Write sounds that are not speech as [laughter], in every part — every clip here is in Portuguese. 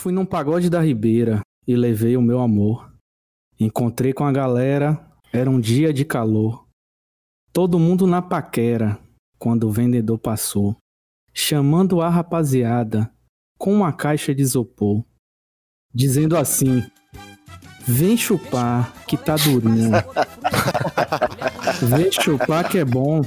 Fui num pagode da Ribeira e levei o meu amor. Encontrei com a galera, era um dia de calor. Todo mundo na paquera quando o vendedor passou, chamando a rapaziada com uma caixa de isopor, dizendo assim: Vem chupar, que tá durinho. Vem chupar que é bom.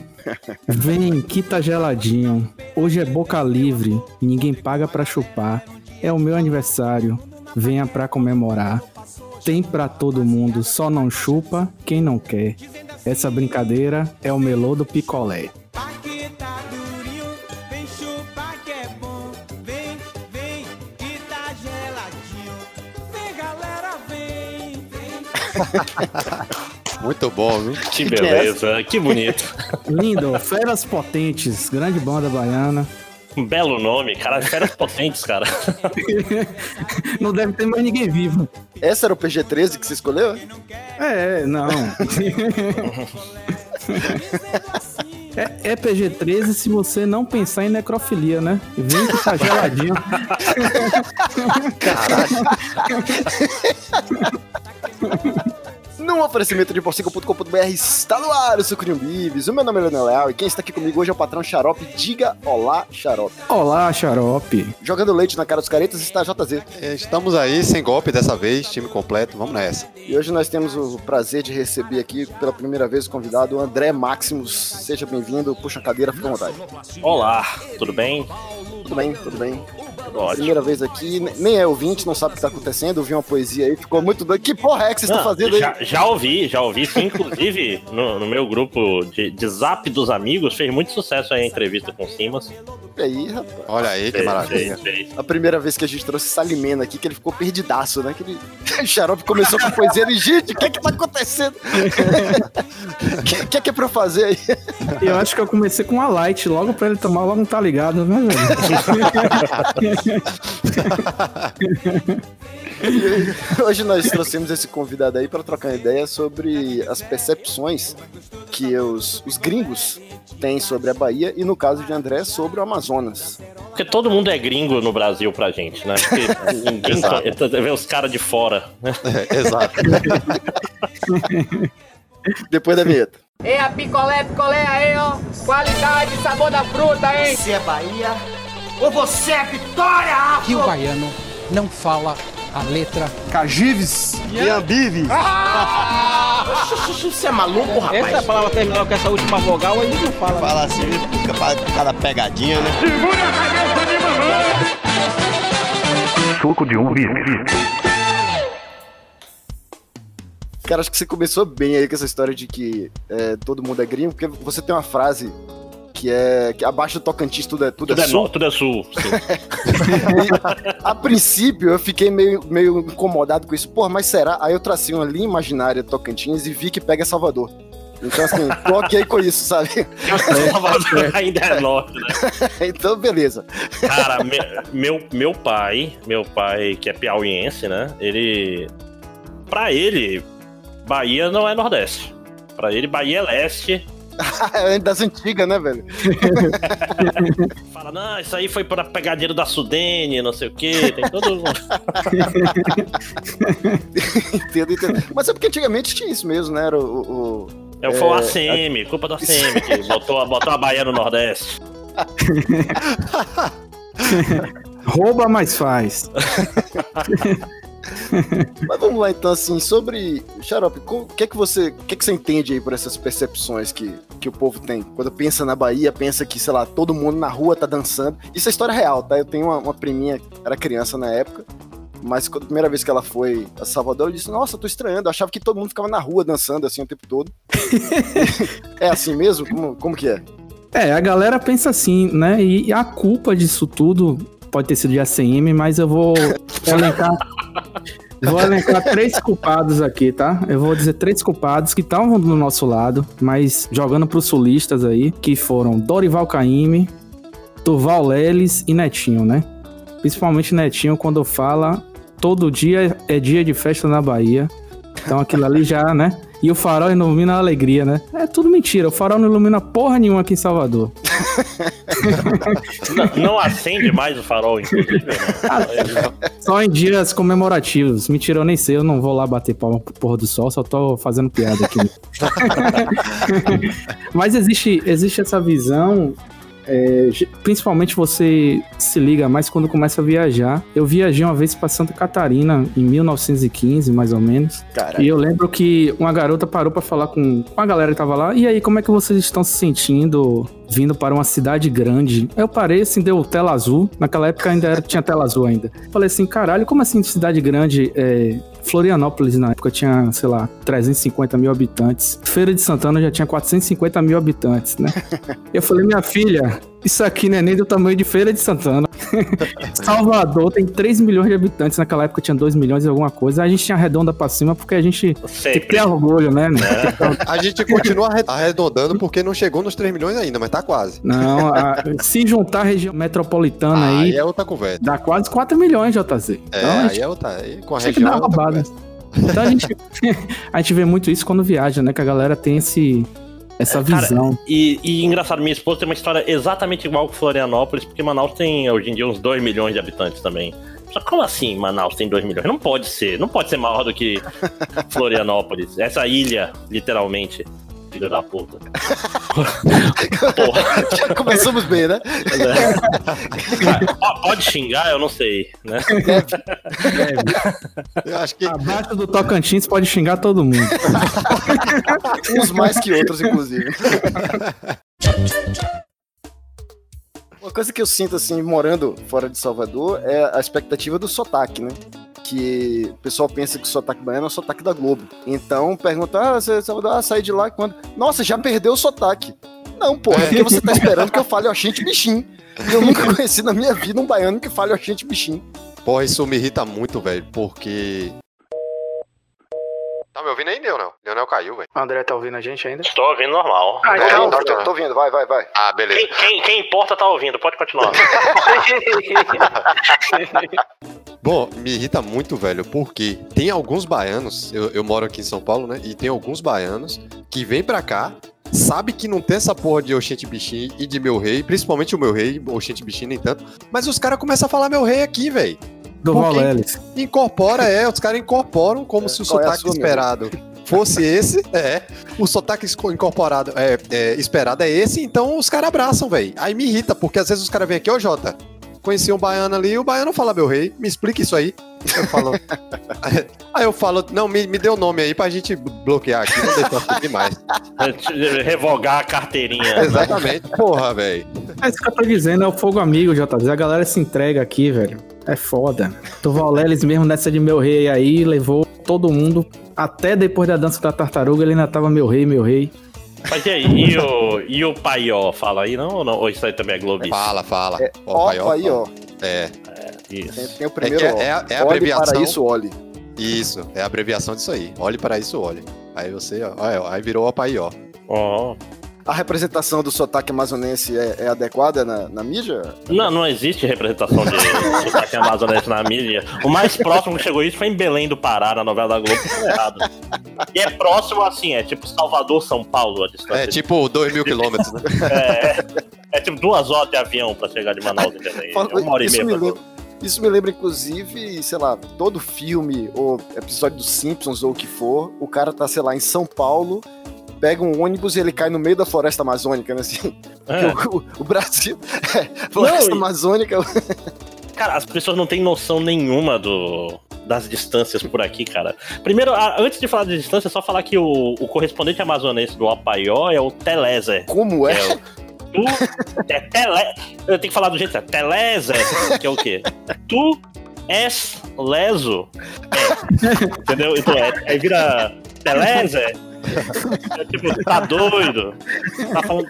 Vem, que tá geladinho. Hoje é boca livre, ninguém paga pra chupar. É o meu aniversário, venha pra comemorar. Tem pra todo mundo, só não chupa quem não quer. Essa brincadeira é o melô do picolé. Tá. Muito bom, viu? Que beleza, que bonito. Lindo, Feras Potentes, grande banda baiana. Um belo nome, cara. Feras potentes, cara. [laughs] Não deve ter mais ninguém vivo. Essa era o PG-13 que você escolheu? É, não. [laughs] É, é PG-13 se você não pensar em necrofilia, né? Vem que tá geladinho. [laughs] Num oferecimento de porcico.com.br está no ar o Sucurium Bibis. O meu nome é Leonel Leal e quem está aqui comigo hoje é o patrão Xarope. Diga olá, Xarope. Olá, xarope. Jogando leite na cara dos caretas está JZ. É, Estamos aí, sem golpe dessa vez, time completo, vamos nessa. E hoje nós temos o prazer de receber aqui pela primeira vez o convidado, André Maximus. Seja bem-vindo, puxa a cadeira, fica à vontade. Olá, tudo bem? Tudo bem, tudo bem. Primeira vez aqui, ne- nem é ouvinte, não sabe o que está acontecendo, ouviu uma poesia aí, ficou muito doido. Que porra é que vocês estão fazendo aí? já, já ouvi, já ouvi. Sim, inclusive, no, no meu grupo de, de zap dos amigos, fez muito sucesso aí a entrevista com o Simas. Aí, rapaz? Olha aí, que maravilha. A primeira vez que a gente trouxe Salimena aqui, que ele ficou perdidaço, né? Que ele... O [laughs] Xarope começou com poesia e, gente, o que é que tá acontecendo? O [laughs] que, que é que é pra eu fazer aí? [laughs] Eu acho que eu comecei com uma light logo pra ele tomar, logo não tá ligado, né, velho? Hoje nós trouxemos esse convidado aí para trocar uma ideia sobre as percepções que os, os gringos têm sobre a Bahia e, no caso de André, sobre o Amazonas. Porque todo mundo é gringo no Brasil pra gente, né? [laughs] Ninguém Exato. vê os caras de fora. né? É, exato. Depois da vinheta. Ei, a picolé, picolé aí, ó. Qualidade, sabor da fruta, hein? Você é Bahia ou você é Vitória, Afro? que o baiano não fala a letra Cagives. Iambive. Você é maluco, rapaz? Essa palavra terminou com essa última vogal, aí não fala. Fala assim, fica cada pegadinha, né? Cara, acho que você começou bem aí com essa história de que é, todo mundo é gringo, porque você tem uma frase que é que abaixo do Tocantins tudo é, tudo Tudo é é, sul. no, tudo é sul. E, [laughs] a princípio eu fiquei meio, meio incomodado com isso. Porra, mas será? Aí eu tracei uma linha imaginária do Tocantins e vi que pega Salvador. Então, assim, [laughs] tô ok com isso, sabe? Salvador ainda é norte, né? [laughs] Então, beleza. Cara, me- meu, meu pai, meu pai, que é piauiense, né? Ele. Pra ele, Bahia não é Nordeste. Pra ele, Bahia é leste. [laughs] É das antigas, né, velho? [laughs] Fala, não, isso aí foi pra pegadinha da Sudene, não sei o quê. Tem todo. [laughs] Entendo, entendo. Mas é porque antigamente tinha isso mesmo, né? Era o. o- É, foi o ACM, culpa do ACM, que botou, botou a Bahia no Nordeste. Rouba, mas faz. [laughs] Mas vamos lá então, assim, sobre. Xarope, o que é que você. O que é que você entende aí por essas percepções que, que o povo tem? Quando pensa na Bahia, pensa que, sei lá, todo mundo na rua tá dançando. Isso é história real, tá? Eu tenho uma, uma priminha, era criança na época. Mas a primeira vez que ela foi a Salvador, eu disse, nossa, tô estranhando. Eu achava que todo mundo ficava na rua dançando assim o tempo todo. [laughs] é assim mesmo? Como, como que é? É, a galera pensa assim, né? E a culpa disso tudo pode ter sido de ACM, mas eu vou [laughs] elencar. Vou elencar três culpados aqui, tá? Eu vou dizer três culpados que estavam do nosso lado, mas jogando pros sulistas aí, que foram Dorival Caymmi, Durval Leles e Netinho, né? Principalmente Netinho, quando fala todo dia é dia de festa na Bahia. Então aquilo ali já, né? E o farol ilumina a alegria, né? É tudo mentira. O farol não ilumina porra nenhuma aqui em Salvador. Não, não acende mais o farol, inclusive. né? [laughs] Só em dias comemorativos. Mentira, eu nem sei. Eu não vou lá bater palma pro porra do sol. Só tô fazendo piada aqui. [laughs] Mas existe, existe essa visão. É, principalmente você se liga mais quando começa a viajar. Eu viajei uma vez para Santa Catarina em 1915, mais ou menos. Cara, E eu lembro que uma garota parou pra falar com, com a galera que tava lá. E aí, como é que vocês estão se sentindo vindo para uma cidade grande? Eu parei, assim, deu tela azul. Naquela época ainda era, tinha tela azul ainda. Falei assim, caralho, como assim cidade grande? É, Florianópolis na época tinha, sei lá, 350 mil habitantes. Feira de Santana já tinha 450 mil habitantes, né? [laughs] Eu falei, minha filha, isso aqui não é nem do tamanho de Feira de Santana. [laughs] Salvador tem 3 milhões de habitantes. Naquela época tinha 2 milhões e alguma coisa. A gente tinha arredonda pra cima porque a gente tem que Sempre. ter orgulho, né? A gente continua arre- arredondando porque não chegou nos 3 milhões ainda, mas tá quase. Não, a- se juntar a região metropolitana Aí aí, é outra conversa. dá quase 4 milhões, JZ. É, Então, aí gente é outra. Aí com a região é outra. Então a gente, [laughs] a gente vê muito isso quando viaja, né? Que a galera tem esse, essa É, cara, visão. E, e engraçado, minha esposa tem uma história exatamente igual com Florianópolis, porque Manaus tem hoje em dia uns 2 milhões de habitantes também. Só como assim Manaus tem 2 milhões? Não pode ser, não pode ser maior do que [laughs] Florianópolis. Essa ilha, literalmente. Filho da puta. Porra. [laughs] já começamos bem, né? Cara, po- Pode xingar, eu não sei, né? Eu acho que Abaixo do Tocantins pode xingar todo mundo. [laughs] Uns mais que outros, inclusive. [laughs] Coisa que eu sinto, assim, morando fora de Salvador, é a expectativa do sotaque, né? Que o pessoal pensa que o sotaque baiano é o sotaque da Globo. Então, pergunta, ah, você é ah, saí de lá quando? Nossa, já perdeu o sotaque. Não, pô, é porque você tá esperando que eu fale oxente bichinho. E eu nunca conheci na minha vida um baiano que fale oxente bichinho. Porra, isso me irrita muito, velho, porque. Tá me ouvindo aí, Leonel? Leonel caiu, velho. O André tá ouvindo a gente ainda? Estou ouvindo normal. Ah, Não, tá, tô, tô ouvindo, vai, vai, vai. Ah, beleza. Quem, quem- quem importa tá ouvindo, pode continuar. [laughs] Bom, me irrita muito, velho, porque tem alguns baianos, eu, eu moro aqui em São Paulo, né? E tem alguns baianos que vêm pra cá, sabe que não tem essa porra de Oxente Bichinho e de meu rei, principalmente o meu rei, Oxente Bichinho nem tanto, mas os caras começam a falar meu rei aqui, velho. Do? Valelis. Incorpora, é, os caras incorporam como se o é sotaque meu esperado fosse esse, é. O sotaque incorporado, é, é, esperado é esse, então os caras abraçam, velho. Aí me irrita, porque às vezes os caras vêm aqui, ô Jota, conheci um baiano ali, o baiano fala meu rei, me explica isso aí. Eu falo. [laughs] aí eu falo, não, me, me dê o nome aí pra gente bloquear aqui, não deixar subir mais. Revogar a carteirinha. [laughs] Exatamente, porra, velho. É isso que eu tô dizendo, é o fogo amigo, JZ. A galera se entrega aqui, velho. É foda. Durval Lelis mesmo nessa de meu rei aí, levou todo mundo. Até depois da dança da tartaruga, ele ainda tava meu rei, meu rei. Mas e aí, e o, e o Paió fala aí, não? Ou, não? ou isso aí também é Globo? Fala, fala. É, Ó, ó, pai, ó, aí, ó. É, Tem, Isso. tem o primeiro que é- é a- é a Olhe abreviação. para isso, olhe. isso, é a abreviação disso aí. Olhe para isso, olhe. Aí você, ó, aí virou o aí, ó. Ó. A representação do sotaque amazonense é, é adequada na, na mídia? Não, não existe representação de sotaque amazonense na mídia. O mais próximo que chegou isso foi em Belém do Pará, na novela da Globo, que foi errado. E é próximo assim, é tipo Salvador, São Paulo, a distância. É tipo 2 mil quilômetros, né? É, é tipo duas horas de avião pra chegar de Manaus em Belém. É uma hora e Isso meia me pra lembra- Isso me lembra, inclusive, sei lá, todo filme ou episódio dos Simpsons ou o que for, o cara tá, sei lá, em São Paulo, pega um ônibus e ele cai no meio da floresta amazônica, né? Assim, É. O, o- o Brasil. [laughs] É, floresta Não, e- amazônica. [laughs] Cara, as pessoas não têm noção nenhuma do, das distâncias por aqui, cara. Primeiro, a- antes de falar de distância, é só falar que o, o correspondente amazonense do Apaió é o Telezer. Como é? É o, tu é tele, eu tenho que falar do jeito certo. Telezer, que é o quê? Tu és leso. É. [laughs] Entendeu? Então, é, aí vira Telezer. É tipo, tá doido? Tá falando.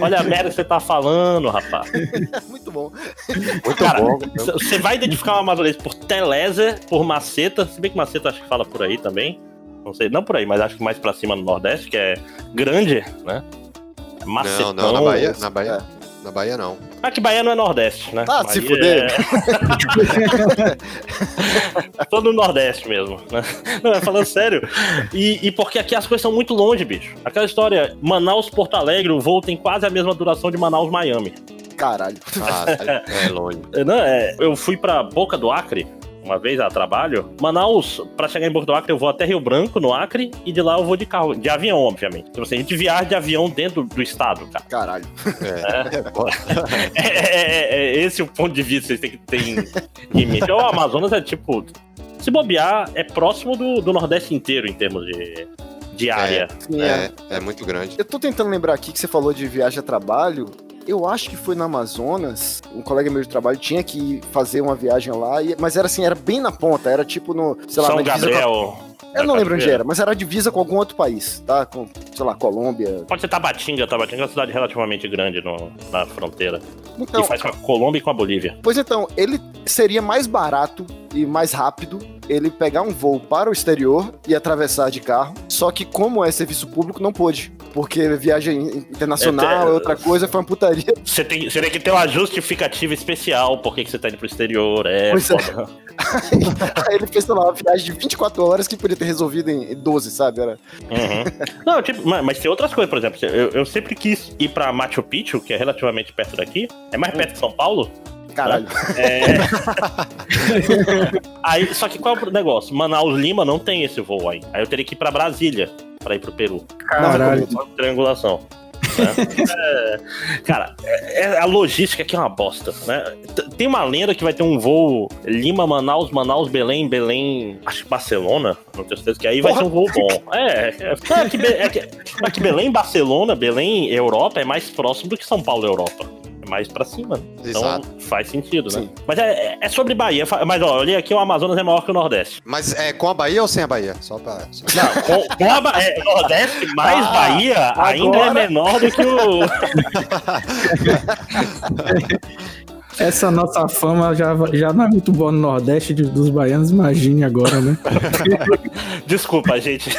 Olha a merda que você tá falando, rapaz. [laughs] Muito bom. Muito Cara, bom. Você vai identificar um amazonense por Telezer, por Maceta, se bem que Maceta acho que fala por aí também. Não sei, não por aí, mas acho que mais pra cima no Nordeste, que é grande, né? Macetão. Não, não, na Bahia, na Bahia, Na Bahia não. Ah, que Bahia não é Nordeste, né? Ah, se Bahia fuder. É... [laughs] Tô no Nordeste mesmo, né? Não, é falando sério. E, e porque aqui as coisas são muito longe, bicho. Aquela história, Manaus-Porto Alegre, o voo tem quase a mesma duração de Manaus-Miami. Caralho. [laughs] Ah, é longe. Não, é, eu fui pra Boca do Acre uma vez a trabalho. Manaus, pra chegar em do Acre, eu vou até Rio Branco, no Acre, e de lá eu vou de carro, de avião, obviamente. Então, assim, a gente viaja de avião dentro do estado, cara. Caralho. É, é, foda. [laughs] É, é- é esse o ponto de vista que vocês têm que ter em, em mente. Então, o Amazonas é tipo. Se bobear, é próximo do, do Nordeste inteiro em termos de, de área. Sim, é. é, é muito grande. Eu tô tentando lembrar aqui que você falou de viagem a trabalho. Eu acho que foi no Amazonas, um colega meu de trabalho tinha que fazer uma viagem lá, mas era assim, era bem na ponta, era tipo no, sei lá, São na Gabriel. com- Eu não lembro onde era, mas era a divisa com algum outro país, tá? Com, sei lá, Colômbia. Pode ser Tabatinga. Tabatinga é uma cidade relativamente grande no- na fronteira. Então, e faz com a Colômbia e com a Bolívia. Pois então, ele seria mais barato e mais rápido ele pegar um voo para o exterior e atravessar de carro. Só que, como é serviço público, não pôde. Porque viagem internacional É, é outra coisa, foi uma putaria. Você tem, você tem que ter uma justificativa especial por que você tá indo pro exterior. É, Pois é. [laughs] Aí ele fez, sei lá, uma viagem de 24 horas que podia ter resolvido em 12, sabe? Era... Uhum. Não, tipo, mas, mas tem outras coisas, por exemplo, eu, eu sempre quis ir pra Machu Picchu, que é relativamente perto daqui. É mais perto de São Paulo? Caralho. É. [laughs] aí, só que qual é o negócio? Manaus Lima não tem esse voo aí. Aí eu teria que ir pra Brasília pra ir pro Peru. Caralho. Uma triangulação. né? É, cara, é- é- a logística aqui é uma bosta, né? Tem uma lenda que vai ter um voo Lima, Manaus, Manaus, Belém, Belém, acho que Barcelona, não tenho certeza que aí vai Porra. ser um voo bom. É, é, é que, é que- é que Belém, Barcelona, Belém, Europa é mais próximo do que São Paulo, Europa. Mais pra cima. Então Exato. faz sentido, né? Sim. Mas é, é- é sobre Bahia. Mas ó, eu olhei aqui, o Amazonas é maior que o Nordeste. Mas é com a Bahia ou sem a Bahia? Só pra. Não, com, com a Ba- é, Nordeste mais Ah, Bahia ainda agora- é menor do que o. [laughs] [laughs] Essa nossa fama já, já não é muito boa no Nordeste de- dos baianos, imagine agora, né? [laughs] Desculpa, gente.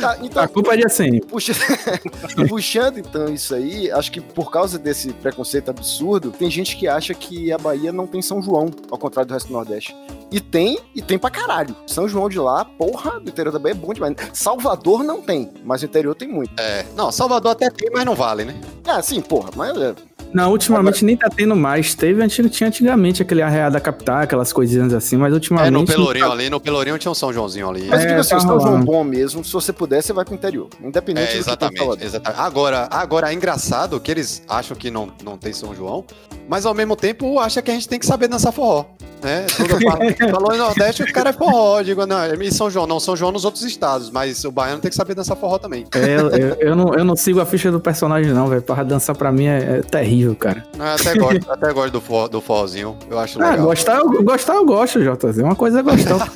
Tá, então, A culpa é de assim. Puxa- [laughs] Puxando então isso aí, acho que por causa desse preconceito absurdo, tem gente que acha que a Bahia não tem São João, ao contrário do resto do Nordeste. E tem, e tem pra caralho. São João de lá, porra, do interior da Bahia é bom demais. Salvador não tem, mas o interior tem muito. É. Não, Salvador até tem, mas não vale, né? Ah, sim, porra, mas é, Não, ultimamente nem tá tendo mais. Teve, antigo, tinha antigamente aquele arreado da capital, aquelas coisinhas assim, mas ultimamente. É, no não Pelourinho tá- ali, no Pelourinho tinha um São Joãozinho ali. Mas É, digo assim, tá o São João bom mesmo, se você puder, você vai pro interior. Independente É, do que exatamente, Salvador. exatamente. Agora, agora é engraçado que eles acham que não, não tem São João, mas ao mesmo tempo acha que a gente tem que saber dançar forró. Né? [laughs] Falou em Nordeste, o cara é forró. Digo, não, é em São João, não, São João nos outros estados, mas o baiano tem que saber dançar forró também. É, eu, eu- eu não, eu não sigo a ficha do personagem, não, velho. Pra dançar pra mim é, é terrível, cara. Eu até gosto, até gosto do, forró, do forrozinho, eu acho Ah, legal. gostar, eu, gostar eu gosto, JZ. Uma coisa é gostar, [laughs] outra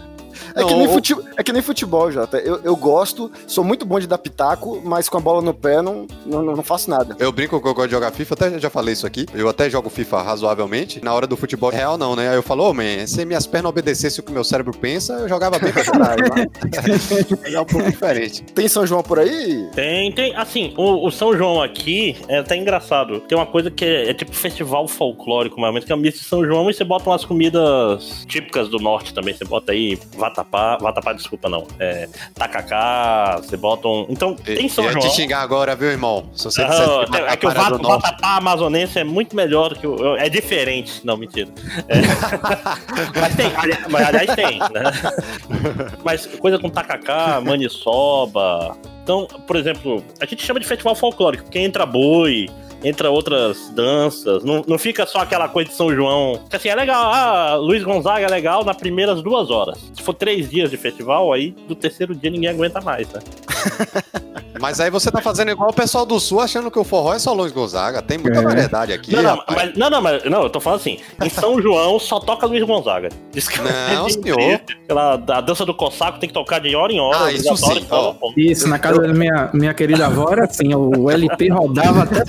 [laughs] é que nem fute- é que nem futebol, Jota. Eu, eu gosto, sou muito bom de dar pitaco, mas com a bola no pé não, não, não faço nada. Eu brinco que eu gosto de jogar FIFA, até já falei isso aqui. Eu até jogo FIFA razoavelmente. Na hora do futebol real, não, né? Aí eu falo, ô, man, se minhas pernas obedecessem o que meu cérebro pensa, eu jogava bem pra caralho. [laughs] Mas é um pouco diferente. Tem São João por aí? Tem, tem. Assim, o, o São João aqui é até engraçado. Tem uma coisa que é, é tipo festival folclórico, mais ou menos, que é um misto de São João e você bota umas comidas típicas do norte também. Você bota aí vatapá, vatapá, desculpa, não. É, tacacá, você bota um. Então, tem São Ia João. te xingar agora, viu, irmão? Se você Ah, quiser é que o matar a vat- do norte. vatapá amazonense é muito melhor que o. É diferente, não, mentira. É. [laughs] mas tem, ali- mas aliás tem, né? [laughs] Mas coisa com tacacá, maniçoba. Então, por exemplo, a gente chama de festival folclórico, porque entra boi, entra outras danças, não, não fica só aquela coisa de São João. Assim, é legal, ah, Luiz Gonzaga é legal nas primeiras duas horas. Se for três dias de festival, aí do terceiro dia ninguém aguenta mais, né? [laughs] Mas aí você tá fazendo igual o pessoal do Sul, achando que o forró é só Luiz Gonzaga. Tem muita É. variedade aqui. Não, não, mas, não, não, mas não, eu tô falando assim, em São [laughs] João só toca Luiz Gonzaga. Diz que Não, é senhor. Aquela, a dança do Cossaco tem que tocar de hora em hora. Ah, isso sim, ó. Isso, na casa da minha, minha querida avó era assim, o LP rodava até.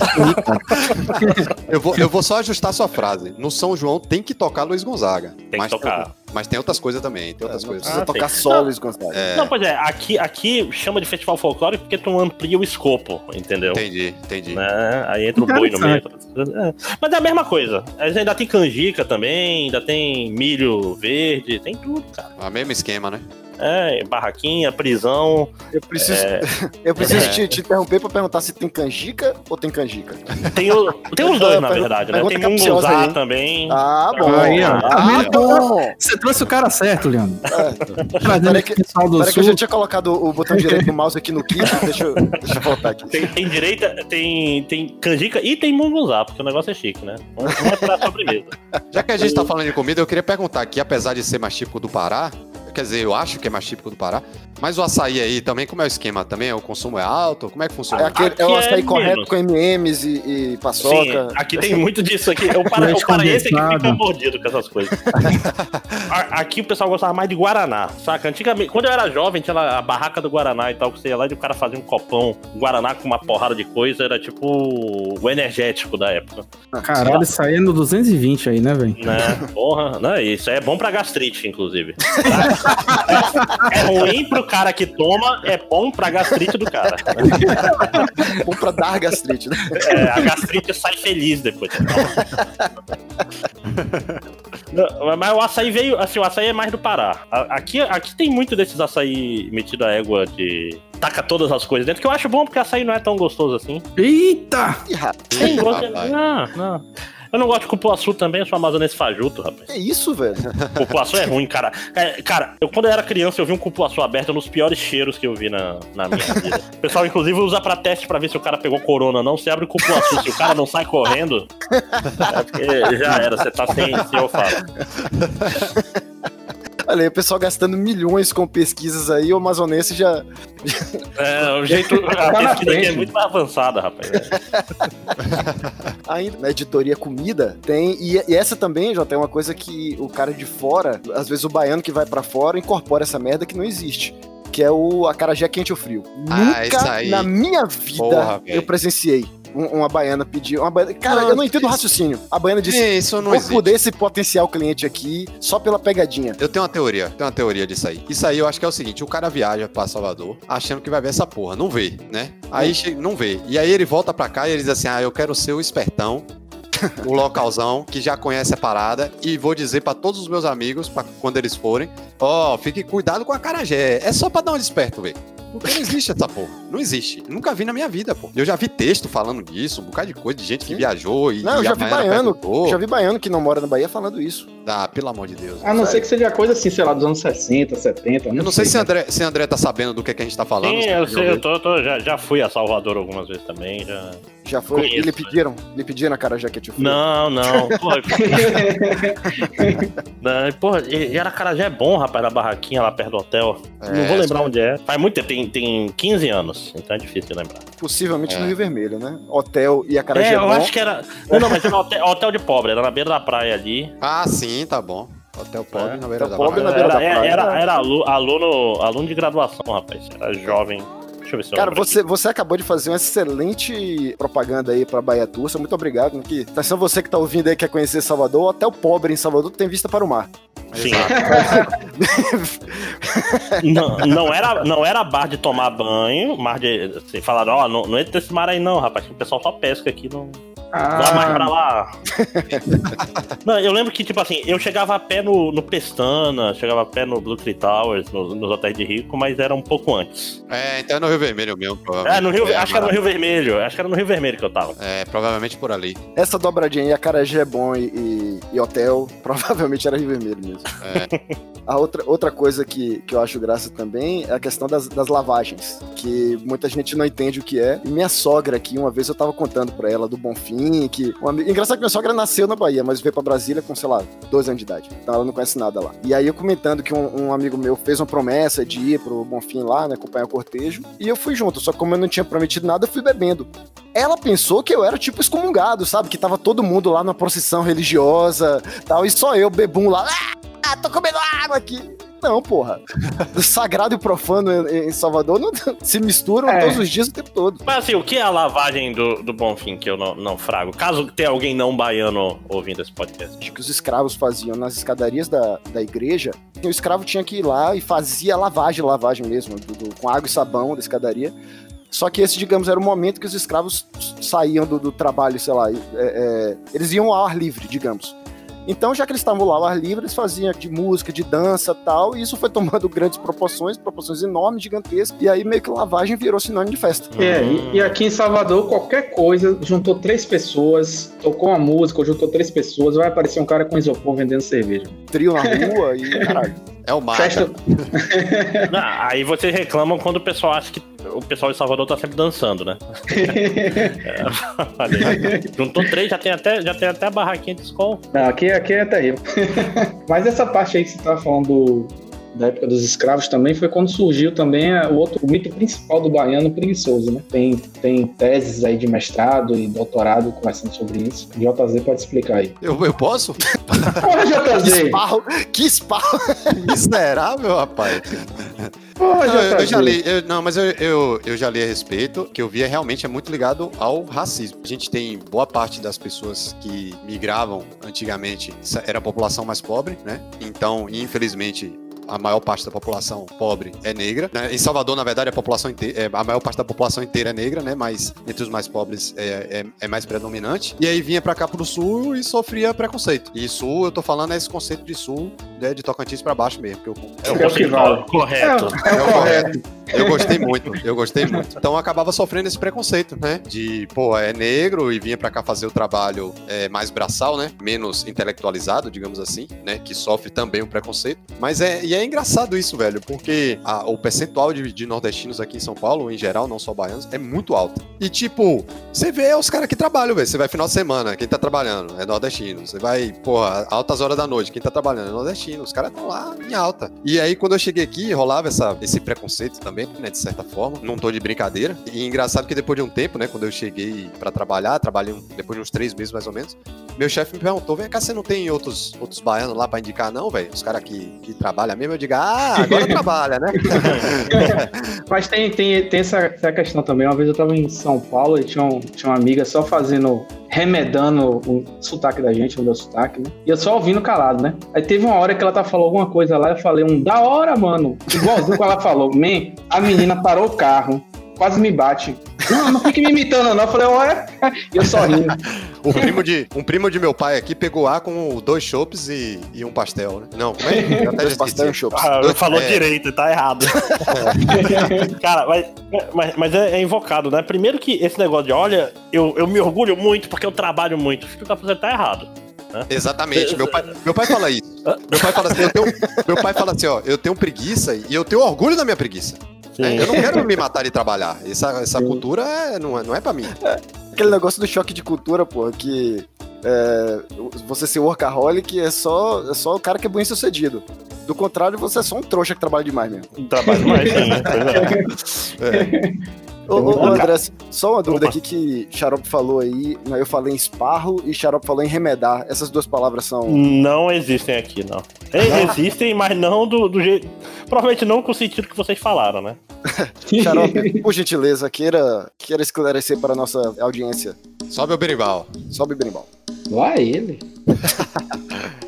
Eu vou, eu vou só ajustar sua frase. No São João tem que tocar Luiz Gonzaga. Tem que Mas tocar. Mas tem outras coisas também, tem outras Não coisas. precisa Ah, tocar sim. solos, Gonçalves. É, Não, pois é, aqui, aqui chama de festival folclórico porque tu amplia o escopo, entendeu? entendi, entendi. Né? Aí entra o boi no meio. É. Mas é a mesma coisa. Ainda tem canjica também, ainda tem milho verde, tem tudo, cara. O mesmo esquema, né? É, barraquinha, prisão. Eu preciso, [laughs] eu preciso te, te interromper pra perguntar se tem canjica ou tem canjica. Tem, o, tem os dois, na verdade, né? Tem munguzá hein? também. Ah, bom. Aí, ó. Ah, bom. Você trouxe o cara certo, Leandro. É. Trazendo que- pessoal do Peraí que eu sul. já tinha colocado o botão direito do mouse aqui no clipe. [laughs] Deixa eu, deixa eu voltar aqui. Tem, tem direita, tem, tem canjica e tem munguzá, porque o negócio é chique, né? Não não é pra [laughs] sobremesa. Já que a gente tá falando de comida, eu queria perguntar aqui, apesar de ser mais típico do Pará, quer dizer, eu acho que é mais típico do Pará, mas o açaí aí também, como é o esquema? Também o consumo é alto? Como é que É, funciona? aquele, é o Aqui é açaí correto menos. com MMs e, e paçoca. Sim, aqui tem muito disso aqui. O, para, o paraense é que fica mordido com essas coisas. [laughs] Aqui o pessoal gostava mais de Guaraná, saca? Antigamente, quando eu era jovem, tinha a barraca do Guaraná e tal, que você ia lá e o cara fazia um copão Guaraná com uma porrada de coisa, era tipo o energético da época. Caralho, isso aí é no 220 aí, né, velho? Né? Porra, né? Isso é bom pra gastrite, inclusive. É ruim pro cara que toma, é bom pra gastrite do cara. [laughs] Bom pra dar gastrite, né? É, a gastrite sai feliz depois. Não, mas o açaí veio, assim, o açaí é mais do Pará. Aqui, aqui tem muito desses açaí metido a égua de. Taca todas as coisas dentro, que eu acho bom porque açaí não é tão gostoso assim. Eita! Tem gosto. rapaz. Não, não. Eu não gosto de cupuaçu também, eu sou amazonense fajuto, rapaz. que isso, velho? Cupuaçu é ruim, cara. É, cara, eu quando eu era criança, eu vi um cupuaçu aberto um dos piores cheiros que eu vi na, na minha vida. O pessoal, inclusive, usa pra teste pra ver se o cara pegou corona ou não. Você abre o cupuaçu, se o cara não sai correndo, é porque já era, você tá sem, sem olfato. Olha aí, o pessoal gastando milhões com pesquisas aí, o amazonense já. É, o [laughs] jeito. A Tá na pesquisa aqui é muito mais avançada, rapaz. Ainda na editoria comida, tem. E, e essa também, já tem uma coisa que o cara de fora, às vezes o baiano que vai pra fora, incorpora essa merda que não existe. Que é o acarajé quente ou frio. Ah, isso Nunca aí. na minha vida Porra, eu presenciei uma baiana pedir. Uma baiana- Cara, Não, eu não entendo o raciocínio. A baiana disse: Isso não vou existe. foder esse potencial cliente aqui só pela pegadinha. Eu tenho uma teoria, tenho uma teoria disso aí. Isso aí eu acho que é o seguinte: o cara viaja pra Salvador achando que vai ver essa porra, não vê, né? Aí che- não vê. E aí ele volta pra cá e ele diz assim: ah, eu quero ser o espertão, [laughs] o localzão, que já conhece a parada, e vou dizer pra todos os meus amigos, pra quando eles forem: ó, fique cuidado com a carajé. É só pra dar um desperto, velho. Porque não existe essa porra. Não existe. Nunca vi na minha vida, pô. Eu já vi texto falando disso, um bocado de coisa, de gente que Sim. viajou e. Não, eu já vi baiano. perguntou. Já vi baiano que não mora na Bahia falando isso. Ah, pelo amor de Deus. A não ser que seja coisa assim, sei lá, dos anos 60, 70. Eu não sei se né? André, se André tá sabendo do que, que a gente tá falando. Sim, eu já sei, eu tô, tô- já, já fui a Salvador algumas vezes também. Já... Já foi. Conheço, e lhe né? pediram? Lhe pediram a cara jaquete frio? Não, não. Porra, [laughs] [laughs] não, e, porra, e, e Aracarajé é bom, rapaz, na barraquinha lá perto do hotel. não vou lembrar onde é. Faz muito tempo, tem, tem 15 anos, então é difícil de lembrar. Possivelmente É. no Rio Vermelho, né? Hotel e a cara é, eu acho que era. Não, não, mas era hotel, hotel de pobre, era na beira da praia ali. Ah, sim, tá bom. Hotel pobre É, na beira hotel da pobre praia. na beira Era, da praia. era, era alu- aluno, aluno de graduação, rapaz. Era jovem. Deixa eu ver se Cara, você, você acabou de fazer uma excelente propaganda aí pra Bahia Tursa. Muito obrigado. Que, tá sendo você que tá ouvindo aí, quer conhecer Salvador. Até o pobre em Salvador tem vista para o mar. Sim. [laughs] não, não, era, não era bar de tomar banho, mar de. Assim, falaram, ó, não, não entra nesse mar aí não, rapaz. que O pessoal só pesca aqui, não. Vá mais pra Ah, lá. [laughs] não, eu lembro que, tipo assim, eu chegava a pé no, no Pestana, chegava a pé no Blue Tree Towers, no- nos hotéis de rico, mas era um pouco antes. É, então é no Rio Vermelho mesmo, provavelmente. É, no Rio, É, acho que era no maravilha. Rio Vermelho, acho que era no Rio Vermelho que eu tava. É, provavelmente por ali. Essa dobradinha aí, Acarajé é bom e, e- e hotel, [laughs] provavelmente era Rio Vermelho mesmo. É. A outra, outra coisa que, que eu acho graça também é a questão das, das lavagens, que muita gente não entende o que é. E minha sogra aqui, uma vez eu tava contando pra ela do Bonfim, que... Um amigo, engraçado que minha sogra nasceu na Bahia, mas veio pra Brasília com, sei lá, 12 anos de idade. Então ela não conhece nada lá. E aí eu comentando que um, um amigo meu fez uma promessa de ir pro Bonfim lá, né, acompanhar o cortejo, e eu fui junto. Só que como eu não tinha prometido nada, eu fui bebendo. Ela pensou que eu era tipo excomungado, sabe? Que tava todo mundo lá numa procissão religiosa tal, e só eu, bebum lá. Ah, tô comendo água aqui. Não, porra. O [laughs] sagrado e o profano em em Salvador não, [laughs] se misturam É. todos os dias o tempo todo. Mas assim, o que é a lavagem do, do Bonfim que eu não, não frago? Caso tenha alguém não baiano ouvindo esse podcast. que os escravos faziam nas escadarias da, da igreja, o escravo tinha que ir lá e fazia lavagem, lavagem mesmo, do- do- com água e sabão da escadaria. Só que esse, digamos, era o momento que os escravos saíam do, do trabalho, sei lá, e, é, é, eles iam ao ar livre, digamos. Então, já que eles estavam lá ao ar livre, eles faziam de música, de dança tal, e isso foi [laughs] tomando grandes proporções, proporções enormes, gigantescas, e aí meio que lavagem virou sinônimo de festa. É, e, e aqui em Salvador, qualquer coisa, juntou três pessoas, tocou uma música, ou juntou três pessoas, vai aparecer um cara com isopor vendendo cerveja. Trio na rua e caralho. [laughs] É o Mata. Festa, [laughs] Não, aí vocês reclamam quando o pessoal acha que o pessoal de Salvador tá sempre dançando, né? É. [laughs] [laughs] Juntou três, já tem até, já tem até a barraquinha de escola. Não, aqui, aqui é terrível. Mas essa parte aí que você tava falando do- da época dos escravos também foi quando surgiu também o outro o mito principal do baiano preguiçoso, né? Tem, tem teses aí de mestrado e doutorado conversando sobre isso. JZ pode explicar aí. Eu, eu posso? Porra, [laughs] Que JZ! esparro, que esparro. [laughs] Miserável, rapaz. Porra, Não, eu, eu já li, eu- não, mas eu, eu, eu já li a respeito, que eu vi é realmente é muito ligado ao racismo. A gente tem boa parte das pessoas que migravam antigamente, era a população mais pobre, né? Então, infelizmente, a maior parte da população pobre é negra. né? Em Salvador, na verdade, a população inteira, a maior parte da população inteira é negra, né? Mas entre os mais pobres é, é, é mais predominante. E aí vinha pra cá pro sul e sofria preconceito. E sul, eu tô falando é esse conceito de sul, né, de Tocantins pra baixo mesmo, eu É o É que vale. correto. É, é o correto. eu gostei muito, eu gostei muito. Então eu acabava sofrendo esse preconceito, né? De, pô, é negro e vinha pra cá fazer o trabalho é, mais braçal, né? Menos intelectualizado, digamos assim, né? Que sofre também o preconceito. Mas é, e é engraçado isso, velho, porque a- o percentual de, de nordestinos aqui em São Paulo, em geral, não só baianos, é muito alto. E tipo, você vê os caras que trabalham, velho. Você vai final de semana, quem tá trabalhando é nordestino. Você vai, porra, altas horas da noite, quem tá trabalhando é nordestino. Os caras estão lá em alta. E aí, quando eu cheguei aqui, rolava essa, esse preconceito também, né, de certa forma. Não tô de brincadeira. E engraçado que depois de um tempo, né, quando eu cheguei pra trabalhar, trabalhei um- depois de uns três meses mais ou menos, meu chefe me perguntou: vem cá, você não tem outros, outros baianos lá pra indicar, não, velho? Os caras que, que trabalham mesmo, eu digo, ah, agora [laughs] trabalha, né? [laughs] Mas tem, tem, tem essa, essa questão também. Uma vez eu tava em São Paulo e tinha, um- tinha uma amiga só fazendo, remedando o sotaque da gente, o meu sotaque, né? E eu só ouvindo calado, né? Aí teve uma hora que ela tá falou alguma coisa lá, eu falei, um da hora, mano. Igualzinho que ela falou. Man, a menina parou o carro, quase me bate. Não, não fique me imitando, não. Eu falei, ué, e eu só rindo. O [laughs] primo de, um primo de meu pai aqui pegou A com dois chopes e, e um pastel, né? Não, como é? Eu [laughs] até Dois já pastel e um chopp. Ah, Dois- falou é. direito, tá errado. [laughs] Cara, mas, mas, mas é, é invocado, né? Primeiro que esse negócio de, olha, eu, eu me orgulho muito porque eu trabalho muito. O que tu tá fazendo tá errado. Exatamente. Meu pai, meu pai fala isso. Meu pai fala assim, eu tenho, meu pai fala assim, ó, eu tenho preguiça e eu tenho orgulho da minha preguiça. Né? Eu não quero me [laughs] matar e trabalhar. Essa, essa cultura é, não, é, não é pra mim. Aquele negócio do choque de cultura, pô, que é, você ser workaholic é só, é só o cara que é bem sucedido. Do contrário, você é só um trouxa que trabalha demais mesmo. Um trabalho mais, sim, [laughs] né? [laughs] Ô, ô, ô, André, só uma dúvida aqui que Xarope falou aí, né, eu falei em esparro e Xarope falou em remedar. Essas duas palavras são. Não existem aqui, não. Existem, mas não do, do jeito. Provavelmente não com o sentido que vocês falaram, né? [laughs] Xarope, por gentileza, queira, queira esclarecer para a nossa audiência. Sobe o berimbau. Sobe berimbau. Lá ele. [laughs]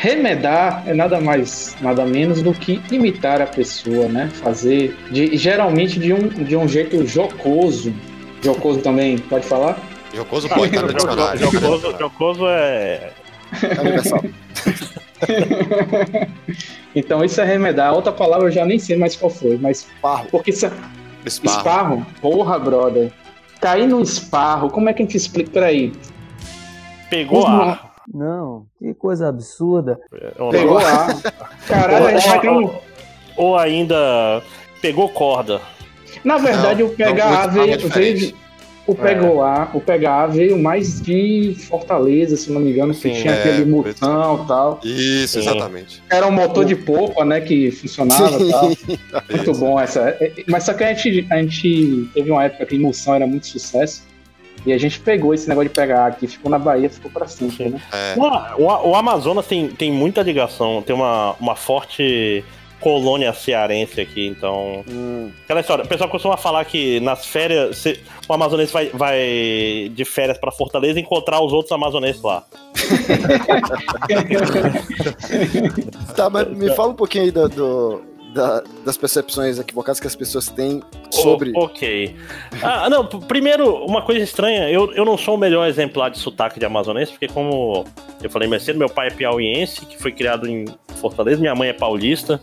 Remedar é nada mais, nada menos do que imitar a pessoa, né? Fazer, de, geralmente de um, de um jeito jocoso. Jocoso também, pode falar? Jocoso pode no dicionário. Jocoso, jocoso é. É universal. [laughs] Então isso é remedar. Outra palavra eu já nem sei mais qual foi, mas Esparro. porque isso é Esparro. esparro. Porra, brother. Cair no esparro, como é que a gente explica? Peraí. Pegou ar. Não, que coisa absurda. Ou, Pegou ar. Caralho, a gente tem um. ou ainda pegou corda. Na verdade, Não, o pegar não, A veio, é veio- o pegou A, o pegar A veio mais de Fortaleza, se não me engano, que Sim, tinha é, aquele por mutão e tal. Isso, Sim. exatamente. Era um motor de polpa, né, que funcionava e tal. Muito Isso. bom essa. é, Mas só que a gente, a gente teve uma época que emoção era muito sucesso. E a gente pegou esse negócio de pegar aqui, ficou na Bahia, ficou pra sempre, né? É. O, o- o Amazonas tem, tem muita ligação, tem uma, uma forte colônia cearense aqui, então. Hum, Aquela história, o pessoal costuma falar que nas férias, se- o amazonense vai, vai de férias pra Fortaleza e encontrar os outros amazonenses lá. [laughs] Tá, mas me fala um pouquinho aí do, do- da- das percepções equivocadas que as pessoas têm sobre. O- ok. Ah, [laughs] não, primeiro, uma coisa estranha, eu, eu não sou o melhor exemplar de sotaque de amazonense, porque como eu falei mais cedo, meu pai é piauiense, que foi criado em Fortaleza, minha mãe é paulista,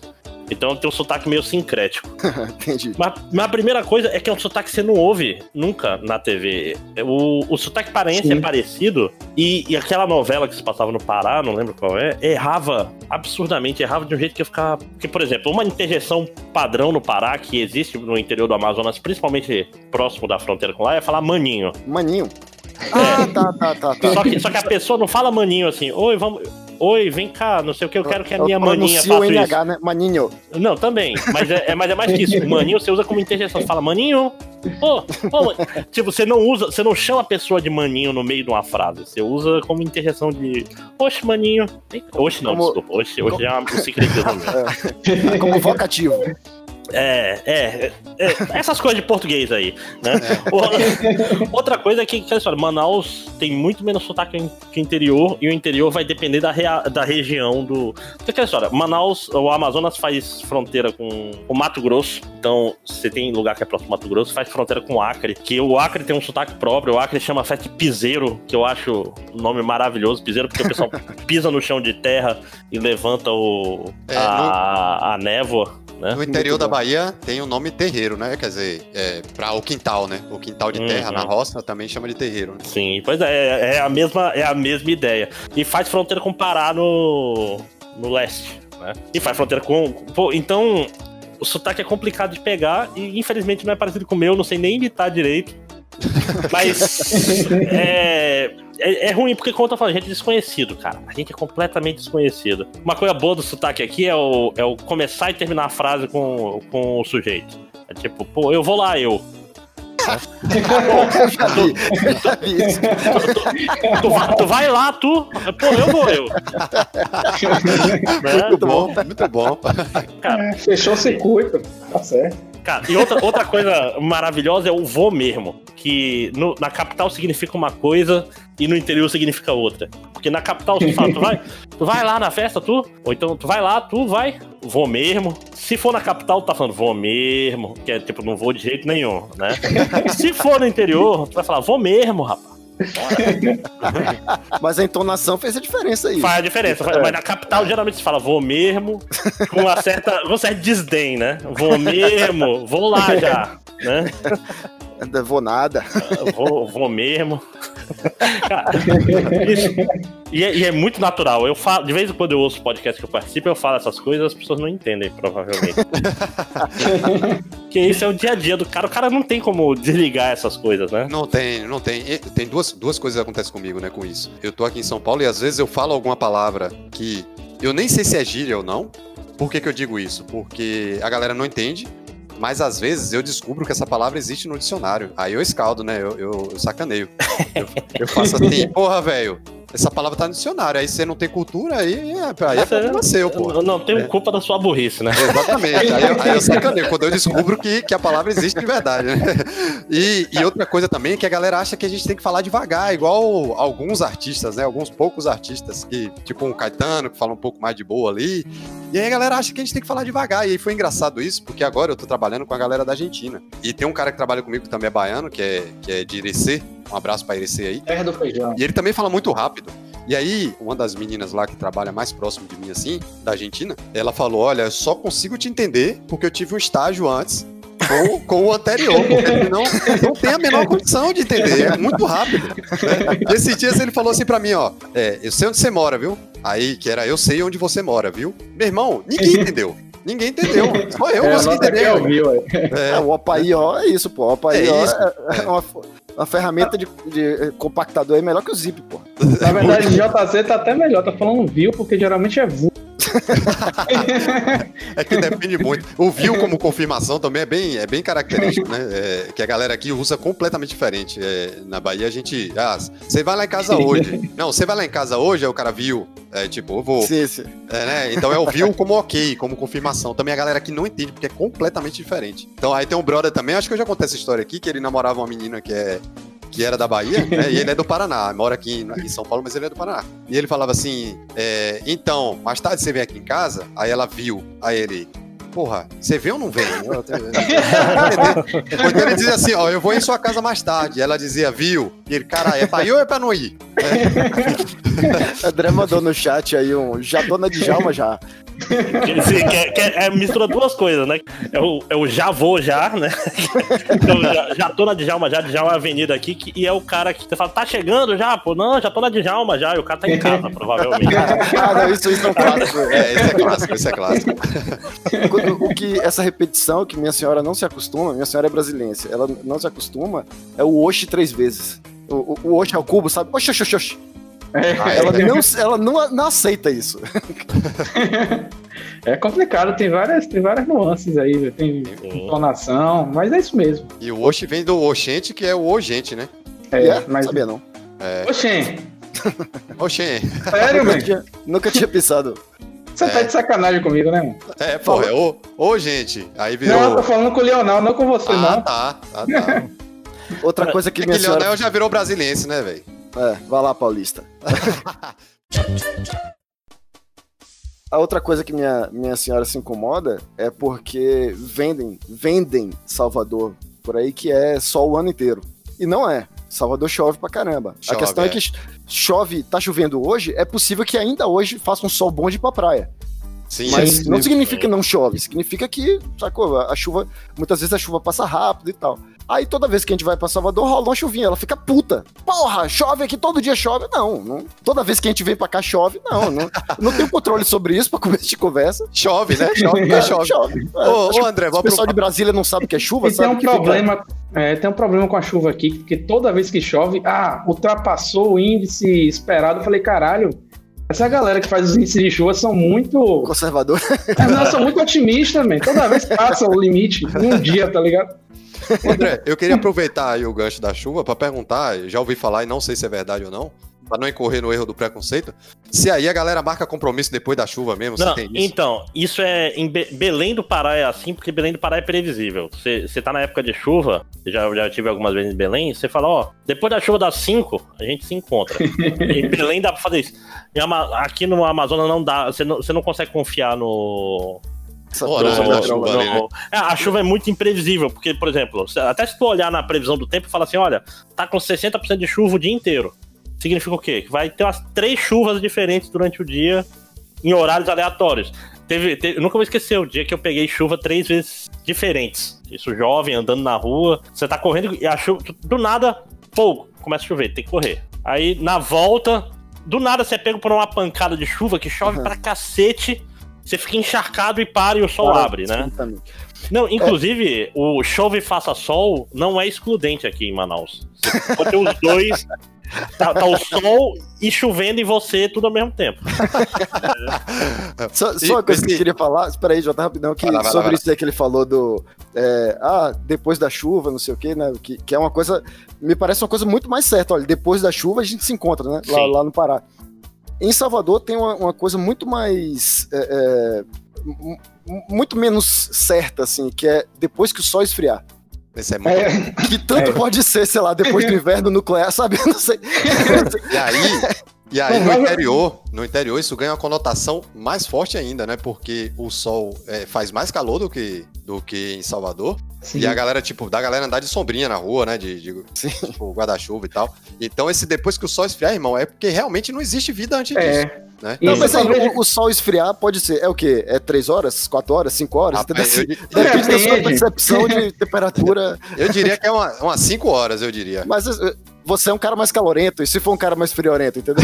então tenho um sotaque meio sincrético. [laughs] Entendi. Mas, mas a primeira coisa é que é um sotaque que você não ouve nunca na TV. O, o sotaque paraense Sim. é parecido, e, e aquela novela que se passava no Pará, não lembro qual é, errava absurdamente, errava de um jeito que eu ficava. Porque, por exemplo, uma interjeição padrão no Pará que existe no interior do Amazonas, principalmente próximo da fronteira com lá, é falar maninho. Maninho. Ah, tá, tá, tá, tá. Só que, só que a pessoa não fala maninho assim, oi, vamos. Oi, vem cá, não sei o que, eu quero que a minha maninha Pronuncia o faça isso. NH, né? Maninho. Não, também. Mas é, é- mas é mais que isso. Maninho você usa como interjeição. Você fala, maninho. Ô, ô, man-" tipo, você não usa, você não chama a pessoa de maninho no meio de uma frase. Você usa como interjeição de. Oxe, maninho. Oxe, não, Como- desculpa. Oxe, hoje é um [laughs] meu. É como vocativo. É, é, é, essas coisas de português aí, né? O- Outra coisa é que, que história, Manaus tem muito menos sotaque que o interior, e o interior vai depender da, rea- da região do. Porque aquela história, Manaus, o Amazonas faz fronteira com o Mato Grosso, então você tem lugar que é próximo ao Mato Grosso, faz fronteira com o Acre, que o Acre tem um sotaque próprio, o Acre chama festa piseiro, que eu acho um nome maravilhoso, piseiro, porque o pessoal [laughs] pisa no chão de terra e levanta o, É, a, a névoa. Né? No interior da Bahia tem o nome terreiro, né? Quer dizer, é, pra o quintal, né? O quintal de terra Uhum. na roça também chama de terreiro, né? Sim, pois é, é a mesma, é a mesma ideia. E faz fronteira com o Pará no, no leste, né? E faz fronteira com. Pô, então, o sotaque é complicado de pegar e infelizmente não é parecido com o meu, não sei nem imitar direito. [laughs] Mas é, é, é ruim, porque como eu tô falando, a gente é desconhecido, cara. A gente é completamente desconhecido. Uma coisa boa do sotaque aqui é o, é o começar e terminar a frase com, com o sujeito. É tipo, pô, eu vou lá, eu. Tu vai, tu vai lá, tu. Pô, eu vou, eu. Né? Muito bom, muito bom. É, fechou o circuito, tá certo. Cara, e outra, outra coisa maravilhosa é o vou mesmo. Que no- na capital significa uma coisa e no interior significa outra. Porque na capital você fala, tu vai, tu vai lá na festa, tu? Ou então tu vai lá, tu vai, vou mesmo. Se for na capital, tu tá falando vou mesmo, que é tipo, não vou de jeito nenhum, né? Se for no interior, tu vai falar, vou mesmo, rapaz. [laughs] Mas a entonação fez a diferença aí. Faz a diferença. faz- Mas na capital geralmente se fala vou mesmo, com uma certa, com um certo desdém, né? Vou mesmo, vou lá já, né? [laughs] Não vou nada. Vou, vou mesmo. Cara, isso- e, é, e é muito natural. Eu falo, de vez em quando eu ouço podcast que eu participo, eu falo essas coisas, as pessoas não entendem, provavelmente. [laughs] Porque isso é o dia a dia do cara. O cara não tem como desligar essas coisas, né? Não tem, não tem. E Tem duas, duas coisas que acontecem comigo, né, com isso. Eu tô aqui em São Paulo e às vezes eu falo alguma palavra que eu nem sei se é gíria ou não. Por que, que eu digo isso? Porque a galera não entende, mas às vezes eu descubro que essa palavra existe no dicionário. Aí eu escaldo, né? Eu, eu, eu sacaneio. Eu, eu faço assim, [laughs] porra, velho. Essa palavra tá no dicionário. Aí você não tem cultura, aí, é- aí é problema seu, pô. Eu não tenho culpa da sua burrice, né? Exatamente. Aí eu, aí eu sacaneio, quando eu descubro que, que a palavra existe de verdade, né? E, e outra coisa também é que a galera acha que a gente tem que falar devagar, igual alguns artistas, né? Alguns poucos artistas que, tipo um Caetano, que fala um pouco mais de boa ali. E aí a galera acha que a gente tem que falar devagar. E aí foi engraçado isso, porque agora eu tô trabalhando com a galera da Argentina. E tem um cara que trabalha comigo que também é baiano, que é, que é de Irecê. Um abraço pra Irecê aí. Terra do feijão. E ele também fala muito rápido. E aí, uma das meninas lá que trabalha mais próximo de mim, assim, da Argentina, ela falou: Olha, eu só consigo te entender porque eu tive um estágio antes com, com o anterior, porque ele não, não tem a menor condição de entender, é muito rápido. né? Esses dias ele falou assim pra mim: Ó, é, eu sei onde você mora, viu? Aí, que era eu sei onde você mora, viu? Meu irmão, ninguém entendeu. Ninguém entendeu. Só eu É, consegui entender. ouviu, é. É, o OPAI-O é isso, pô. O OPAI-O É é, isso. é uma, uma ferramenta de, de compactador é melhor que o Zip, pô. Na verdade, JZ tá até melhor, tá falando viu, porque geralmente é vu. [laughs] É que depende muito. O viu como confirmação também é bem, é bem característico, né? É, que a galera aqui usa completamente diferente. É, na Bahia a gente. Ah, você vai lá em casa hoje. Não, você vai lá em casa hoje, aí o cara viu. É tipo, eu vou. Sim, sim. É, né? Então é o viu como ok, como confirmação. Também a galera aqui não entende, porque é completamente diferente. Então aí tem um brother também, acho que eu já contei essa história aqui, que ele namorava uma menina que é. Que era da Bahia, né? E ele é do Paraná, mora aqui em, São Paulo, mas ele é do Paraná. E ele falava assim: é, então, mais tarde você vem aqui em casa, aí ela viu, aí ele, porra, você vem ou não vem? Eu- [laughs] ele dizia assim, ó, eu vou em sua casa mais tarde. Ela dizia, viu? E ele, cara, é pra ir ou é pra não ir? André mandou no chat aí um já dona de Djalma já. Sim, que é, que é- é- mistura duas coisas, né? É o, é o já vou já, né? [laughs] Então, já, já tô na Djalma já, Djalma é a avenida aqui, que- e é o cara que você fala, tá chegando já? Pô, não, já tô na Djalma já, e o cara tá em casa, provavelmente. [laughs] Ah, não, isso, isso é um clássico. É, esse é clássico, esse é clássico. [laughs] Quando- o que essa repetição que minha senhora não se acostuma, minha senhora é brasilense, ela não se acostuma, é o oxe três vezes. O, o, o ao cubo, sabe? Oxe, oxe, oxe, oxe. Ela, não, ela não, não aceita isso. [laughs] É complicado, tem várias, tem várias nuances aí, tem entonação, mas é isso mesmo. E o Oxi vem do Oxente, que é o Ogente, né? É, É, mas. sabia não. É. Oxê, Oxê. [laughs] sério, Nunca velho? tinha, nunca tinha pensado. Você tá de sacanagem comigo, né, mano? É, pô, é o, ô, gente. Aí virou. Não, eu tô falando com o Leonel, não com você, Ah, não. tá. Ah, tá. [laughs] Outra coisa que É minha que Leonel senhora. já virou brasiliense, né, velho? É, vai lá, Paulista. [laughs] A outra coisa que minha, minha senhora se incomoda é porque vendem, vendem Salvador por aí que é sol o ano inteiro. E não é. Salvador chove pra caramba. Chove, a questão é. é. que chove, tá chovendo hoje, é possível que ainda hoje faça um sol bom de ir pra praia. Sim, Mas é. não significa que não chove, significa que, sacou? A chuva, muitas vezes a chuva passa rápido e tal. Aí toda vez que a gente vai pra Salvador, rola uma chuvinha, ela fica puta. Porra, chove aqui, todo dia chove. Não, não. toda vez que a gente vem pra cá chove, não. Não, não tenho controle sobre isso pra começo de conversa. Chove, né? [laughs] Chove, É, chove. chove. É, Ô, ô, que André, o pessoal pro- de Brasília não sabe o que é chuva, E tem sabe? um que fica- problema, é, tem um problema com a chuva aqui, porque toda vez que chove, ah, ultrapassou o índice esperado. Eu falei, caralho, essa galera que faz os índices de chuva são muito. Conservador. [laughs] Não, são muito otimistas, man. Toda vez passa o limite um dia, tá ligado? André, eu queria aproveitar aí o gancho da chuva pra perguntar, já ouvi falar e não sei se é verdade ou não, pra não incorrer no erro do preconceito, se aí a galera marca compromisso depois da chuva mesmo, Não, se tem isso. então, isso é. Em Be- Belém do Pará é assim, porque Belém do Pará é previsível. Você tá na época de chuva, já, já tive algumas vezes em Belém, você fala, ó, depois da chuva das 5, a gente se encontra. [laughs] em Belém dá pra fazer isso. Aqui no Amazonas não dá, você não, você não consegue confiar no. Horário da chuva ali, né? É, a chuva é muito imprevisível, porque, por exemplo, até se tu olhar na previsão do tempo e falar assim, olha, tá com 60% de chuva o dia inteiro. Significa o quê? Que vai ter umas três chuvas diferentes durante o dia em horários aleatórios. Teve, teve- nunca vou esquecer o dia que eu peguei chuva três vezes diferentes. Isso jovem, andando na rua, você tá correndo e a chuva, do nada, fogo, começa a chover, tem que correr. Aí, na volta, do nada você é pego por uma pancada de chuva que chove pra cacete, você fica encharcado e para e o sol abre, né? exatamente. Não, inclusive, o chove e faça sol não é excludente aqui em Manaus. Você pode ter os dois. [laughs] Tá, tá o sol e chovendo em você tudo ao mesmo tempo. [laughs] Só, E só uma coisa que eu queria falar, espera aí, Jota, rapidão, que Vai lá, vai lá, sobre vai lá. isso aí que ele falou do. é, ah, depois da chuva, não sei o quê, né? Que, que é uma coisa. Me parece uma coisa muito mais certa. Olha, depois da chuva a gente se encontra, né? Lá, lá no Pará. Em Salvador tem uma, uma coisa muito mais. é, é, mu- muito menos certa, assim, que é depois que o sol esfriar. Esse é muito... É, Que tanto É. pode ser, sei lá, depois do inverno nuclear, sabe? [laughs] Não sei. E aí, e aí no interior, no interior isso ganha uma conotação mais forte ainda, né? Porque o sol é, faz mais calor do que, do que em Salvador. sim. E a galera, tipo, da galera andar de sombrinha na rua, né? De, de tipo, guarda-chuva e tal. Então, esse depois que o sol esfriar, irmão, é porque realmente não existe vida antes disso. É, Né? E Não, Isso, mas aí, talvez- o, o sol esfriar pode ser. É o quê? É três horas? Quatro horas? Cinco horas? Rapaz, Entendeu? eu, Depende da sua percepção de temperatura. eu diria que é uma- umas 5 horas, eu diria. Mas eh, você é um cara mais calorento, e se for um cara mais friorento, entendeu?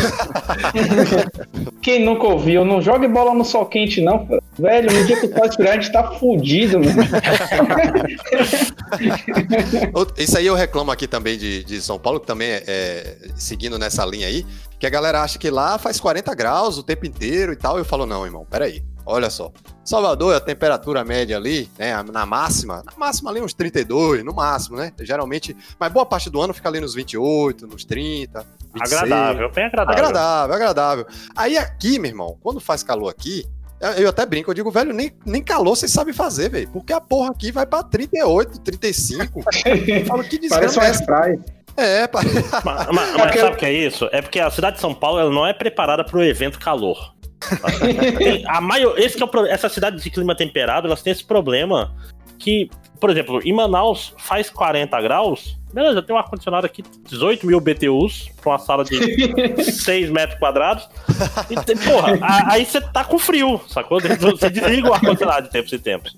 [laughs] Quem nunca ouviu, não jogue bola no sol quente, não. Velho, no dia que o sol esfriar, a gente tá fudido, mano. [laughs] Isso aí eu reclamo aqui também de, de São Paulo, que também é, é, seguindo nessa linha aí, Que a galera acha que lá faz 40 graus o tempo inteiro e tal. Eu falo, não, irmão, peraí. Olha só. Salvador, a temperatura média ali, né, na máxima, na máxima ali uns 32, no máximo, né? Geralmente, mas boa parte do ano fica ali nos 28, nos 30, 26. Agradável, bem agradável. Agradável, agradável. Aí aqui, meu irmão, quando faz calor aqui, eu- eu até brinco, eu digo, velho, nem, nem calor vocês sabem fazer, velho. Porque a porra aqui vai pra 38, 35. [laughs] Eu falo, que Parece desgrama uma é essa? praia. É, [laughs] Mas, mas- mas sabe o que é isso? É porque a cidade de São Paulo ela não é preparada para o evento calor. Tem- a maior, esse que é o pro- essa cidade de clima temperado, elas têm esse problema que, por exemplo, em Manaus faz 40 graus, beleza, tem um ar-condicionado aqui, 18 mil BTUs, pra uma sala de [laughs] 6 metros quadrados. E, porra, a- aí você tá com frio, sacou? Você desliga o ar-condicionado de tempos em tempos.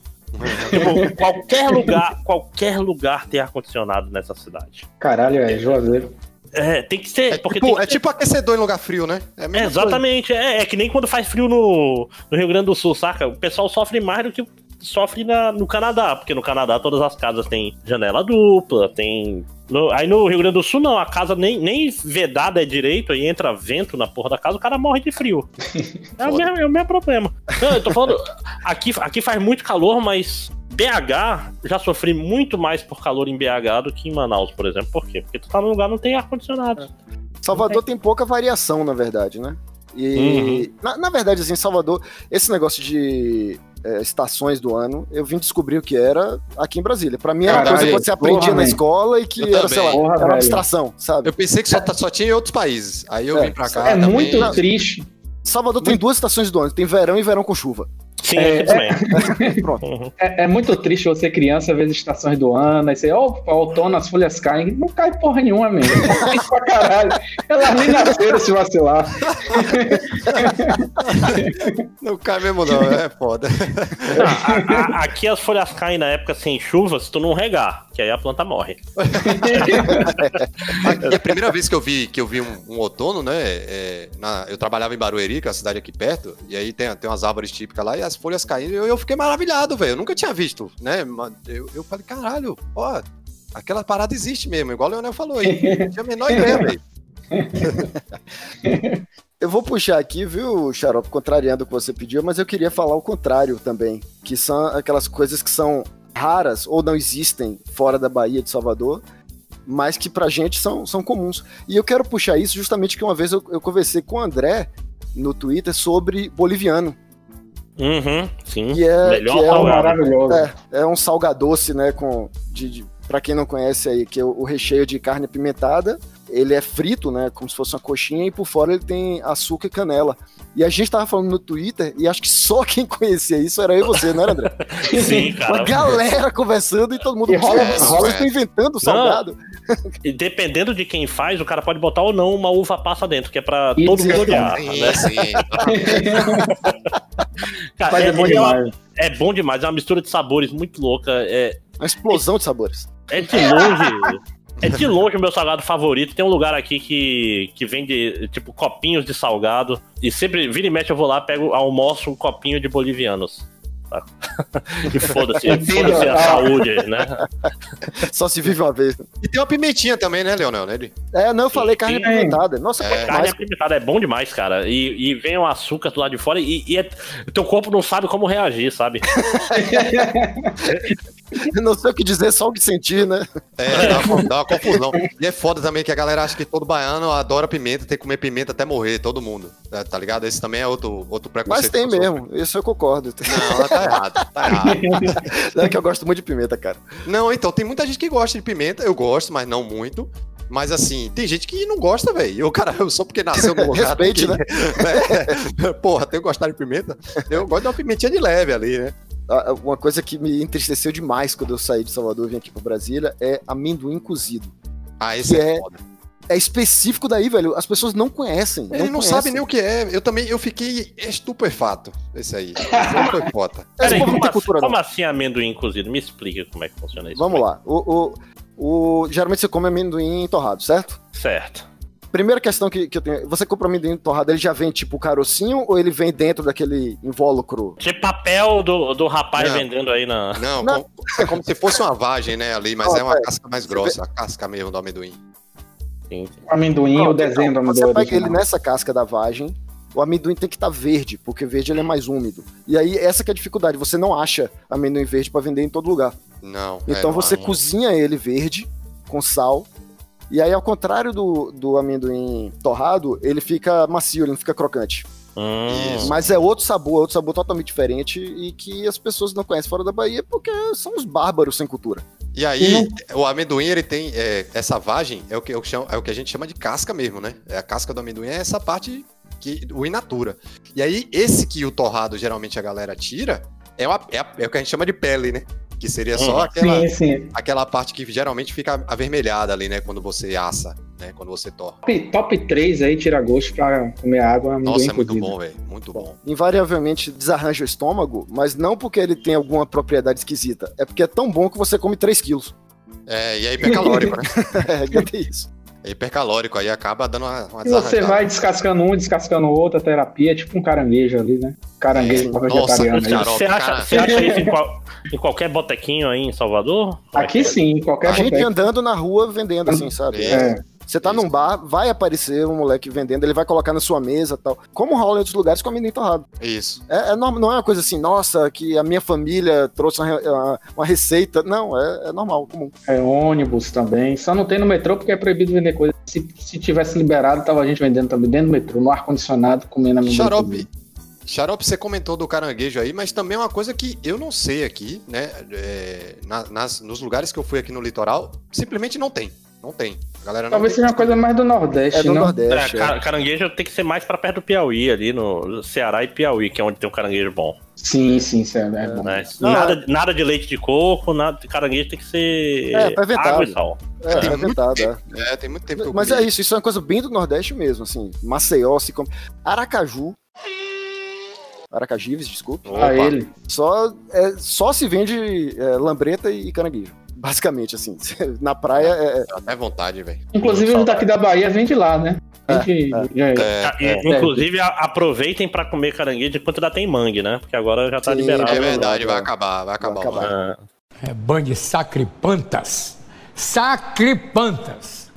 Tipo, qualquer lugar, qualquer lugar tem ar-condicionado nessa cidade. Caralho, é Juazeiro. É, tem que ser. é, porque tipo, é tipo aquecedor em lugar frio, né? É É, exatamente, é, é que nem quando faz frio no, no Rio Grande do Sul, saca? O pessoal sofre mais do que sofre na- no Canadá, porque no Canadá todas as casas têm janela dupla, tem. no- aí no Rio Grande do Sul não, a casa nem, nem vedada é direito, aí entra vento na porra da casa, o cara morre de frio. [laughs] É o, mesmo, é o mesmo problema. Não, eu tô falando, aqui, aqui faz muito calor, mas BH já sofri muito mais por calor em BH do que em Manaus, por exemplo. Por quê? Porque tu tá num lugar que não tem ar-condicionado. Salvador tem pouca variação, na verdade, né? E, na, na verdade, assim, Salvador, esse negócio de é, estações do ano, eu vim descobrir o que era aqui em Brasília. Pra mim era uma Caralho, coisa que você porra, aprendia na escola e que Eu era, sei lá. Porra, era uma abstração, sabe? Eu pensei que só, tá- só tinha em outros países. Aí eu É, vim pra cá. É também. muito triste. Salvador tem duas estações do ano, tem verão e verão com chuva. Sim, É, também. Pronto. Uhum. É, é muito triste você criança ver as estações do ano, aí você, ó, outono, as folhas caem. Não cai porra nenhuma, mesmo. [laughs] Cai pra caralho. Elas nem nasceram se vacilar. [laughs] Não cai mesmo, não. É foda. A- a- aqui as folhas caem na época sem chuva se tu não regar, que aí a planta morre. [laughs] Aqui, a primeira vez que eu vi, que eu vi um, um outono, né? é, na- eu trabalhava em Barueri, que é a cidade aqui perto, e aí tem, tem umas árvores típicas lá, e as folhas caindo, e eu, eu fiquei maravilhado, velho. Eu nunca tinha visto, né? mas Eu, eu falei, caralho, ó, aquela parada existe mesmo, igual o Leonel falou aí. Não tinha a menor ideia, velho. [laughs] Eu vou puxar aqui, viu, Xarope, contrariando o que você pediu, mas eu queria falar o contrário também, que são aquelas coisas que são raras ou não existem fora da Bahia de Salvador, mas que pra gente são, são comuns. E eu quero puxar isso justamente que uma vez eu, eu conversei com o André no Twitter sobre boliviano, Uhum, sim. que é, Melhor que é, um, salgado. Maravilhoso. é, é um salgadoce, né, com, de, de, pra quem não conhece aí, que é o, o recheio de carne apimentada, ele é frito, né, como se fosse uma coxinha, e por fora ele tem açúcar e canela. E a gente tava falando no Twitter, e acho que só quem conhecia isso era eu e você, não era, André? [laughs] Sim, Uma cara. galera conversando e todo mundo. E rola- "É, rola- estão inventando salgado. E dependendo de quem faz, o cara pode botar ou não uma uva passa dentro, que é pra Isso, todo mundo [laughs] cara. olhar. Sim, né? sim. Cara, Mas é, bom é, uma- demais. é bom demais, é uma mistura de sabores muito louca. É, Uma explosão de sabores. é de longe. É de longe o meu salgado favorito. Tem um lugar aqui que, que vende, tipo, copinhos de salgado. E sempre, vira e mexe, eu vou lá, pego, almoço um copinho de bolivianos. E foda-se, [laughs] foda-se a Ah. saúde, né? Só se vive uma vez. E tem uma pimentinha também, né, Leonel? Né? É, não, eu falei carne apimentada. Nossa, É. quanto Carne apimentada é bom demais, cara. E, e vem o açúcar do lado de fora e, e é- o teu corpo não sabe como reagir, sabe? [laughs] Não sei o que dizer, só o que sentir, né? É, dá uma, dá uma confusão. E é foda também que a galera acha que todo baiano adora pimenta, tem que comer pimenta até morrer, todo mundo. Tá, tá ligado? Esse também é outro, outro preconceito. Mas tem mesmo, isso eu concordo. Não, tá errado, tá [laughs] errado. Não é que eu gosto muito de pimenta, cara. Não, então, tem muita gente que gosta de pimenta, eu gosto, mas não muito. Mas assim, tem gente que não gosta, velho. Eu, cara, eu só porque nasceu no [laughs] lugar. Respeite, que- [laughs] É, Porra, tem que gostar de pimenta. Eu gosto de uma pimentinha de leve ali, né? Ah, Uma coisa que me entristeceu demais quando eu saí de Salvador e vim aqui pro Brasília é amendoim cozido. Ah, esse é, é- foda. É específico daí, velho. As pessoas não conhecem. Ele não conhecem. sabe nem o que é. Eu também, eu fiquei estupefato. Esse aí. [laughs] Não foi foda. Esse Peraí, não como, assim, cultura, não. como assim amendoim cozido? Me explica como é que funciona isso. Vamos lá. O, o, o- geralmente você come amendoim torrado, certo? Certo. Primeira questão que, que eu tenho. Você compra amendoim torrado, ele já vem tipo carocinho ou ele vem dentro daquele invólucro? De papel do, do rapaz Não. vendendo aí na. Não, Não. como- é como se fosse uma vagem, né, ali, mas Ó, é uma é. casca mais grossa, a casca mesmo do amendoim. Sim. Amendoim, Não, o desenho do amendoim. Você pega original. ele nessa casca da vagem, o amendoim tem que estar verde, porque verde ele é mais úmido. E aí, essa que é a dificuldade, você não acha amendoim verde pra vender em todo lugar. Não. é, Então não, você não. cozinha ele verde, com sal, e aí ao contrário do, do amendoim torrado, ele fica macio, ele não fica crocante. Hum. Mas é outro sabor, é outro sabor totalmente diferente e que as pessoas não conhecem fora da Bahia porque são os bárbaros sem cultura. E aí, o amendoim, ele tem é, essa vagem, é o, que eu chamo, é o que a gente chama de casca mesmo, né? É a casca do amendoim é essa parte que o in natura. E aí, esse que o torrado geralmente a galera tira, é, uma- é a- é o que a gente chama de pele, né? Que seria só Uhum. aquela, Sim, sim. aquela parte que geralmente fica avermelhada ali, né? Quando você assa, né? Quando você torra. Top, top 3 aí, tira gosto pra comer água. Nossa, é muito bom, velho. Muito bom. Invariavelmente desarranja o estômago, mas não porque ele tem alguma propriedade esquisita, é porque é tão bom que você come 3 quilos. É, e é hipercalórico, né? [laughs] É, aguenta isso. É hipercalórico, aí acaba dando uma, uma E você vai descascando um, descascando o outro, a terapia é tipo um caranguejo ali, né? Caranguejo É, pra nossa, vegetariano. aí. Xarope, Você acha, cara. você acha isso em, qual- em qualquer botequinho aí em Salvador? Aqui sim, qualquer A gente andando na rua vendendo assim, sabe? É. Você tá num bar, vai aparecer um moleque vendendo, ele vai colocar na sua mesa e tal. Como rola em outros lugares com amendoim torrado. Isso. É, é não é uma coisa assim, nossa, que a minha família trouxe uma, uma- uma receita. Não, é, é normal, comum. É ônibus também. Só não tem no metrô porque é proibido vender coisa. Se, se tivesse liberado, tava a gente vendendo também dentro do metrô, no ar-condicionado, comendo amendoim. Xarope, cozido. Xarope, você comentou do caranguejo aí, mas também é uma coisa que eu não sei aqui, né? é, na- nas, nos lugares que eu fui aqui no litoral, simplesmente não tem. Não tem. A galera não Talvez tem seja uma coisa mais do Nordeste, É do não? É, Nordeste. é. ca- caranguejo tem que ser mais pra perto do Piauí, ali no Ceará e Piauí, que é onde tem um caranguejo bom. Sim, sim, sim, é bom. Né? Não, nada, nada de leite de coco, nada de caranguejo tem que ser É, tá inventado. água e sal. É, Tem é muito tempo. é. É, tem muito tempo que eu Mas é isso, isso é uma coisa bem do Nordeste mesmo, assim. Maceió se come. Aracaju. Aracajives, desculpa. Opa. A ele. Só, é, só se vende é, lambreta e caranguejo. [laughs] Basicamente, assim. [laughs] Na praia é. Dá até vontade, velho. Inclusive, os daqui da Bahia vende lá, né? Vende, já- É, Ah, e, Inclusive, a- aproveitem pra comer caranguejo enquanto ainda tem mangue, né? Porque agora já tá Sim, liberado. é verdade, vai acabar, vai acabar. Vai acabar. Ah, É bando de sacripantas. Sacripantas.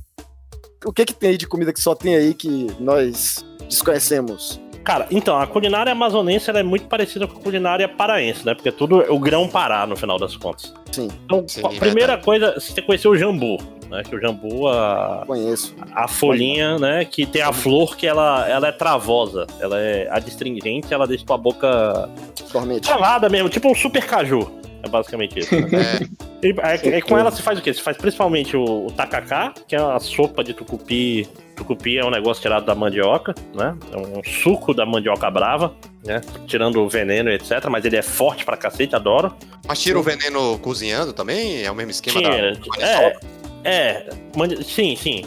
O que que tem aí de comida que só tem aí que nós desconhecemos? Cara, então, a culinária amazonense ela é muito parecida com a culinária paraense, né? Porque é tudo o grão pará, no final das contas. Sim, Então, Sim, a primeira verdade. coisa, você conheceu o jambu, né? Que o jambu, a, conheço. a folhinha, né? Que tem a flor que ela, ela é travosa, ela é adstringente, ela deixa tua boca Dormente. travada mesmo, tipo um super caju. É basicamente isso. Né? [laughs] É, E aí, aí com ela se faz o quê? Se faz principalmente o, o tacacá, que é uma sopa de tucupi. Tucupi é um negócio tirado da mandioca, né? É um suco da mandioca brava, né? Tirando o veneno e etc. Mas ele é forte pra cacete, adoro. mas tira o veneno cozinhando também? É o mesmo esquema Tira. da? É, é. mani- sim, sim.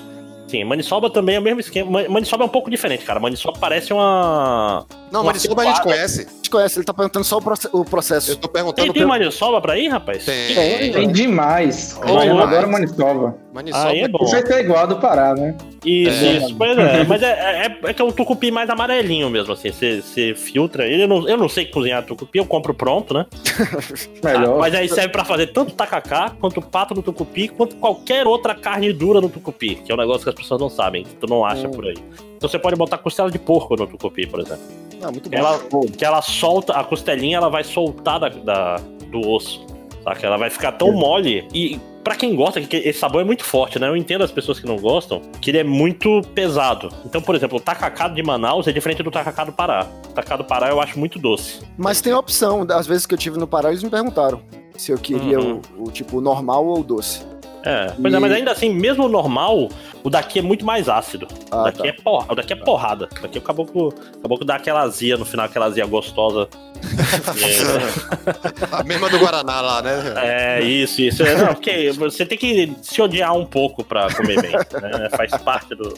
Sim, maniçoba também é o mesmo esquema. Man- Maniçoba é um pouco diferente, cara. Maniçoba parece uma. Não, uma maniçoba a gente conhece. Gente conhece, ele tá perguntando só o, proce- o Eu processo. tô Tem, perguntando tem pelo- maniçoba pra ir, rapaz? Tem. Tem demais. Oh, Mas eu adoro Maniçoba. Maniçoba. Aí é bom. Isso vai ser igual a do Pará, né? Isso, É. isso. Pois é, mas é, é, é que é um tucupi mais amarelinho mesmo, assim. Você você filtra ele. Eu não, eu não sei cozinhar tucupi, eu compro pronto, né? [laughs] Melhor. Ah, mas aí serve pra fazer tanto tacacá, quanto pato no tucupi, quanto qualquer outra carne dura no tucupi, que é um negócio que as pessoas não sabem, que tu não acha Hum. por aí. Então você pode botar costela de porco no tucupi, por exemplo. Ah, muito bom. Ela, que ela solta, a costelinha ela vai soltar da, da- do osso. Saca? Ela vai ficar tão mole. E pra quem gosta, que esse sabor é muito forte, né? Eu entendo as pessoas que não gostam, que ele é muito pesado. Então, por exemplo, o tacacá de Manaus é diferente do tacacá do Pará. O tacacá do Pará eu acho muito doce. Mas tem opção. Às vezes que eu tive no Pará, eles me perguntaram se eu queria Uhum. o, o tipo normal ou o doce. É, pois é, E- mas ainda assim, mesmo o normal, o daqui é muito mais ácido. o, Ah, daqui tá. é por, o daqui é porrada. O daqui o caboclo, o caboclo dá aquela azia no final, aquela azia gostosa. A mesma do Guaraná lá, né? É, isso, isso. É, Não, porque você tem que se odiar um pouco pra comer bem. né? Faz parte do.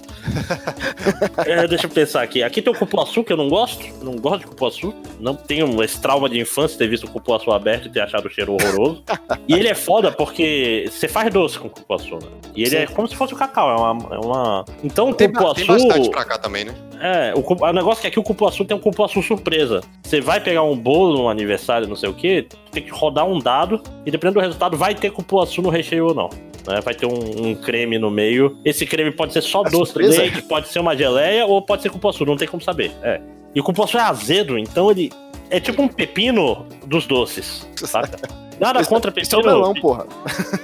É, deixa eu pensar aqui. Aqui tem o cupuaçu, que eu não gosto. Eu não gosto de cupuaçu. Não tenho esse trauma de infância de ter visto o cupuaçu aberto e ter achado o cheiro horroroso. E ele é foda porque você faz doce com cupuaçu, né? E ele Sim. é como se fosse o cacau. É uma. É uma... Então o Tem, cupuaçu. tem bastante pra cá também, né? É, o, o negócio é que aqui o cupuaçu tem um cupuaçu surpresa. Você vai pegar um bolo, um aniversário, não sei o quê, tem que rodar um dado e dependendo do resultado vai ter cupuaçu no recheio ou não. né? Vai ter um, um creme no meio. Esse creme pode ser só É doce de leite, pode ser uma geleia ou pode ser cupuaçu, não tem como saber. É. E o cupuaçu é azedo, então ele é tipo um pepino dos doces, saca? [laughs] Nada Isso- contra Isso é pepino. melão, porra.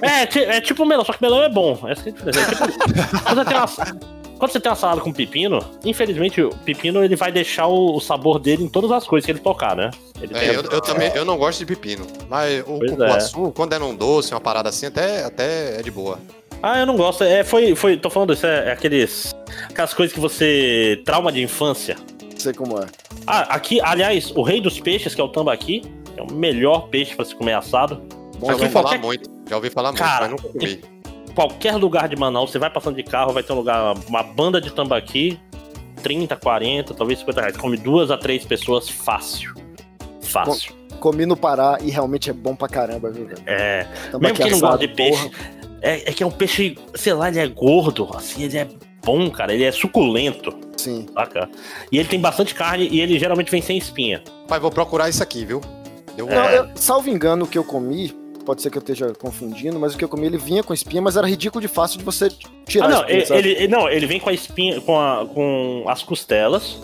É, é tipo melão, só que melão é bom. Essa que é a diferença. É tipo, [laughs] você tem uma, quando você tem uma salada com pepino, infelizmente o pepino ele vai deixar o, o sabor dele em todas as coisas que ele tocar, né? Ele É, tem- eu, eu também eu não gosto de pepino. Mas o cupuaçu, quando é num doce, uma parada assim, até, até é de boa. Ah, eu não gosto. É, foi, foi, tô falando isso, é, é aqueles. Aquelas coisas que você. Trauma de infância. Sei como é. Ah, aqui, aliás, o rei dos peixes, que é o tambaqui, é o melhor peixe pra se comer assado. Já ouvi falar qualquer, muito. Já ouvi falar Cara, muito, mas nunca comi. Qualquer lugar de Manaus, você vai passando de carro, vai ter um lugar, uma banda de tambaqui, 30, 40, talvez 50 reais. Come duas a três pessoas fácil. Fácil. Comi no Pará e realmente é bom pra caramba, viu, velho? É. Tambaqui Mesmo quem não gosta de peixe, é, é que é um peixe, sei lá, ele é gordo, assim, ele é bom, cara, ele é suculento. Sim. Saca? E ele tem bastante carne e ele geralmente vem sem espinha. Pai, vou procurar isso aqui, viu? Deu um... Não, eu- salvo engano, o que eu comi, pode ser que eu esteja confundindo, mas o que eu comi, ele vinha com espinha, mas era ridículo de fácil de você tirar Ah, a não, espinha, ele, ele- não, ele vem com a espinha, com, a- com as costelas,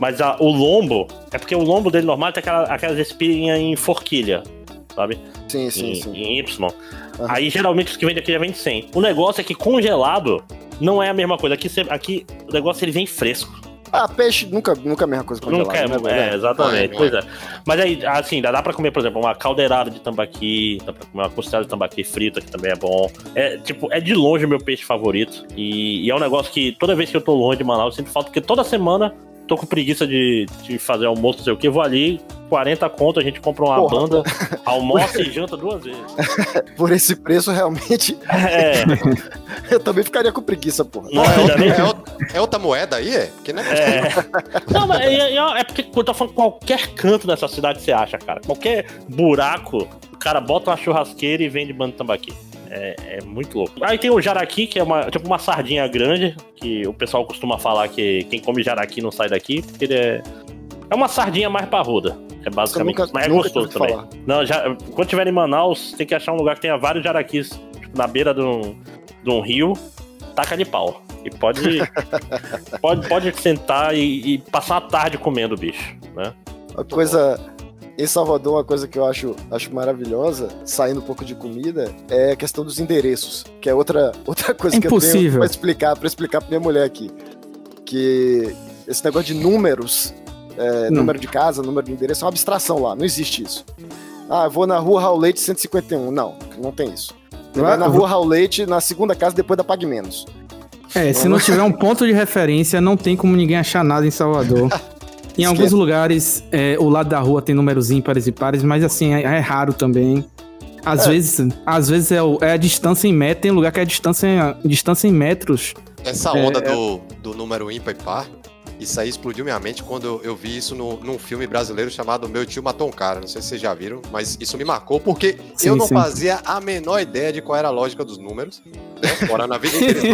mas a- o lombo, é porque o lombo dele normal tem aquela, aquelas espinhas em forquilha, sabe? Sim, sim, em, sim. em Y. Aí geralmente os que vem daqui já vem de 100. O negócio é que congelado não é a mesma coisa. Aqui, aqui o negócio ele vem fresco. Ah, peixe nunca, nunca é a mesma coisa congelado, Nunca é, né, é, exatamente. É, pois não é. Mas aí, assim, dá, dá pra comer, por exemplo, uma caldeirada de tambaqui, dá pra comer uma costela de tambaqui frita, que também é bom. É, tipo, é de longe o meu peixe favorito. E, e é um negócio que toda vez que eu tô longe de Manaus, eu sinto falta, porque toda semana tô com preguiça de, de fazer almoço, não sei o que, vou ali, 40 conto, a gente compra uma Porra. banda, almoça e janta duas vezes. [laughs] Por esse preço, realmente, É, [laughs] eu também ficaria com preguiça, porra. não, é, outra, é outra- é outra moeda aí, é? Porque não é É. [laughs] Não, mas é, é- é porque quando eu tô falando qualquer canto dessa cidade você acha, cara. Qualquer buraco, o cara bota uma churrasqueira e vende bando de tambaqui. É, é muito louco. Aí tem o jaraqui, que é uma, tipo uma sardinha grande, que o pessoal costuma falar que quem come jaraqui não sai daqui, porque ele é. É uma sardinha mais parruda. É basicamente nunca-. Mas é gostoso também. falar. Não, já, quando tiver em Manaus, tem que achar um lugar que tenha vários jaraquis tipo, na beira de um, de um rio, taca de pau. E pode, [laughs] pode, pode sentar e, e passar a tarde comendo o bicho, né? Uma coisa. Em Salvador, uma coisa que eu acho, acho maravilhosa, saindo um pouco de comida, é a questão dos endereços. Que é outra, [laughs] outra coisa que eu tenho Impossível. pra explicar, pra explicar pra minha mulher aqui. Que esse negócio de números, é, Não. número de casa, número de endereço, é uma abstração lá, não existe isso. Ah, eu vou na rua Raul Leite 151. Não, não tem isso. Você vai na rua Raul Leite, na segunda casa, depois da Pague Menos. É, se não tiver [laughs] um ponto de referência, não tem como ninguém achar nada em Salvador. [laughs] Em alguns lugares, é, o lado da rua tem números ímpares e pares, mas assim, é, é raro também. Às É. vezes, às vezes é, o- é a distância em metros, tem lugar que é a distância, distância em metros. Essa É, onda é. do, do número ímpar e par, isso aí explodiu minha mente quando eu, vi isso no, num filme brasileiro chamado Meu Tio Matou um Cara. Não sei se vocês já viram, mas isso me marcou porque Sim, eu não sim. fazia a menor ideia de qual era a lógica dos números, né? Morando a vida inteira.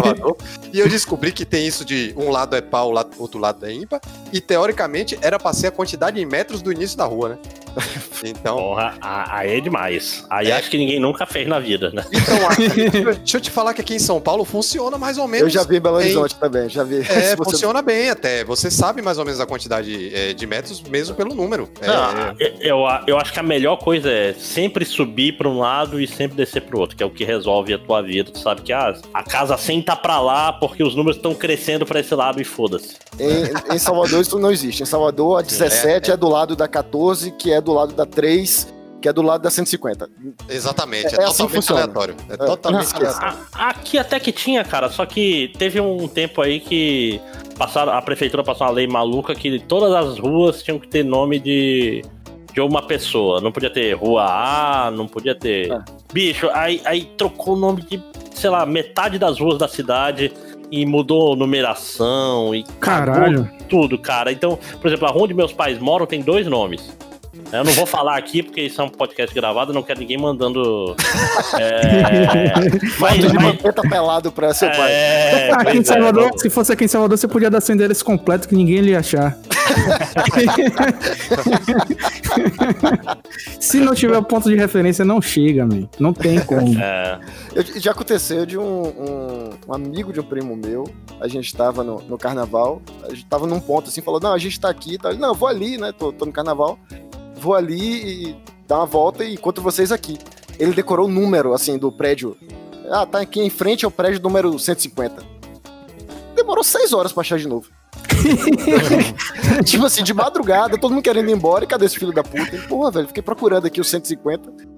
E eu descobri que tem isso de um lado é par, o outro lado é ímpar. E teoricamente era pra ser a quantidade em metros do início da rua, né? [laughs] Então, Porra, aí é demais. Aí É. acho que ninguém nunca fez na vida, né? então aqui, [laughs] deixa eu te falar que aqui em São Paulo funciona mais ou menos. Eu já vi em Belo bem. Horizonte também, já vi. É, [laughs] funciona bem até. Você sabe mais ou menos a quantidade é, de metros, mesmo pelo número. É, Não, eu, eu acho que a melhor coisa é sempre subir pra um lado e sempre descer pro outro, que é o que resolve a tua vida. Tu sabe que ah, a casa 100 tá pra lá porque os números estão crescendo pra esse lado e foda-se. Em, em Salvador isso não existe. Em Salvador, a 17 é, do lado da 14, que é do lado da 3, que é do lado da 150. Exatamente, é, É assim que totalmente funciona. aleatório. É, É, totalmente esquece. aleatório. A- aqui até que tinha, cara, só que teve um tempo aí que passaram, a prefeitura passou uma lei maluca que todas as ruas tinham que ter nome de, de uma pessoa. Não podia ter rua A, não podia ter. É. Bicho, aí, aí trocou o nome de, sei lá, metade das ruas da cidade e mudou numeração e Caralho. tudo, cara. Então, por exemplo, a rua onde meus pais moram tem dois nomes. Eu não vou falar aqui porque isso é um podcast gravado, não quero ninguém mandando. É, [laughs] mas, Foto de mas- manteta pelado pra seu pai. é, aqui em é, Salvador, vamos- se fosse aqui em Salvador, você podia dar seu endereço completo que ninguém ia achar. [laughs] Se não tiver ponto de referência, não chega, man. Não tem como. É, Eu- já aconteceu de um, um- um amigo de um primo meu, a gente tava no, no carnaval, a gente tava num ponto assim, falou, não, a gente tá aqui, tá? Não, eu vou ali, né, tô, tô no carnaval, vou ali e dar uma volta e encontro vocês aqui. Ele decorou o número, assim, do prédio. Ah, tá aqui em frente ao prédio número 150. Demorou seis horas pra achar de novo. [laughs] tipo assim, de madrugada, todo mundo querendo ir embora, e cadê esse filho da puta? Ele, Porra, velho, fiquei procurando aqui o 150.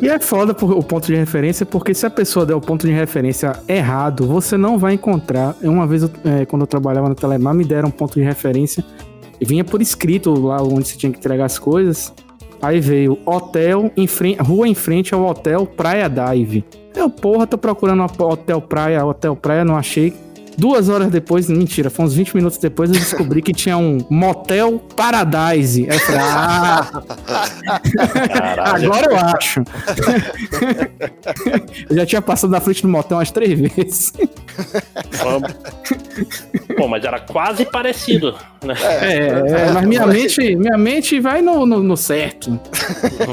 E é foda por- o ponto de referência, porque se a pessoa der o ponto de referência errado, você não vai encontrar. Uma vez, eu, é, quando eu trabalhava no Telemar, me deram um ponto de referência e vinha por escrito lá onde você tinha que entregar as coisas. Aí veio hotel, em frente, rua em frente ao hotel Praia Dive. Eu, porra, tô procurando hotel praia, hotel praia, não achei. Duas horas depois, mentira, foi uns 20 minutos depois, eu descobri que tinha um motel Paradise. Aí eu falei, ah, caralho. [laughs] agora eu acho. eu já tinha passado na frente do motel umas três vezes. Vamos. Pô, mas era quase parecido, né? É, é, mas minha mente, minha mente vai no, no, no certo.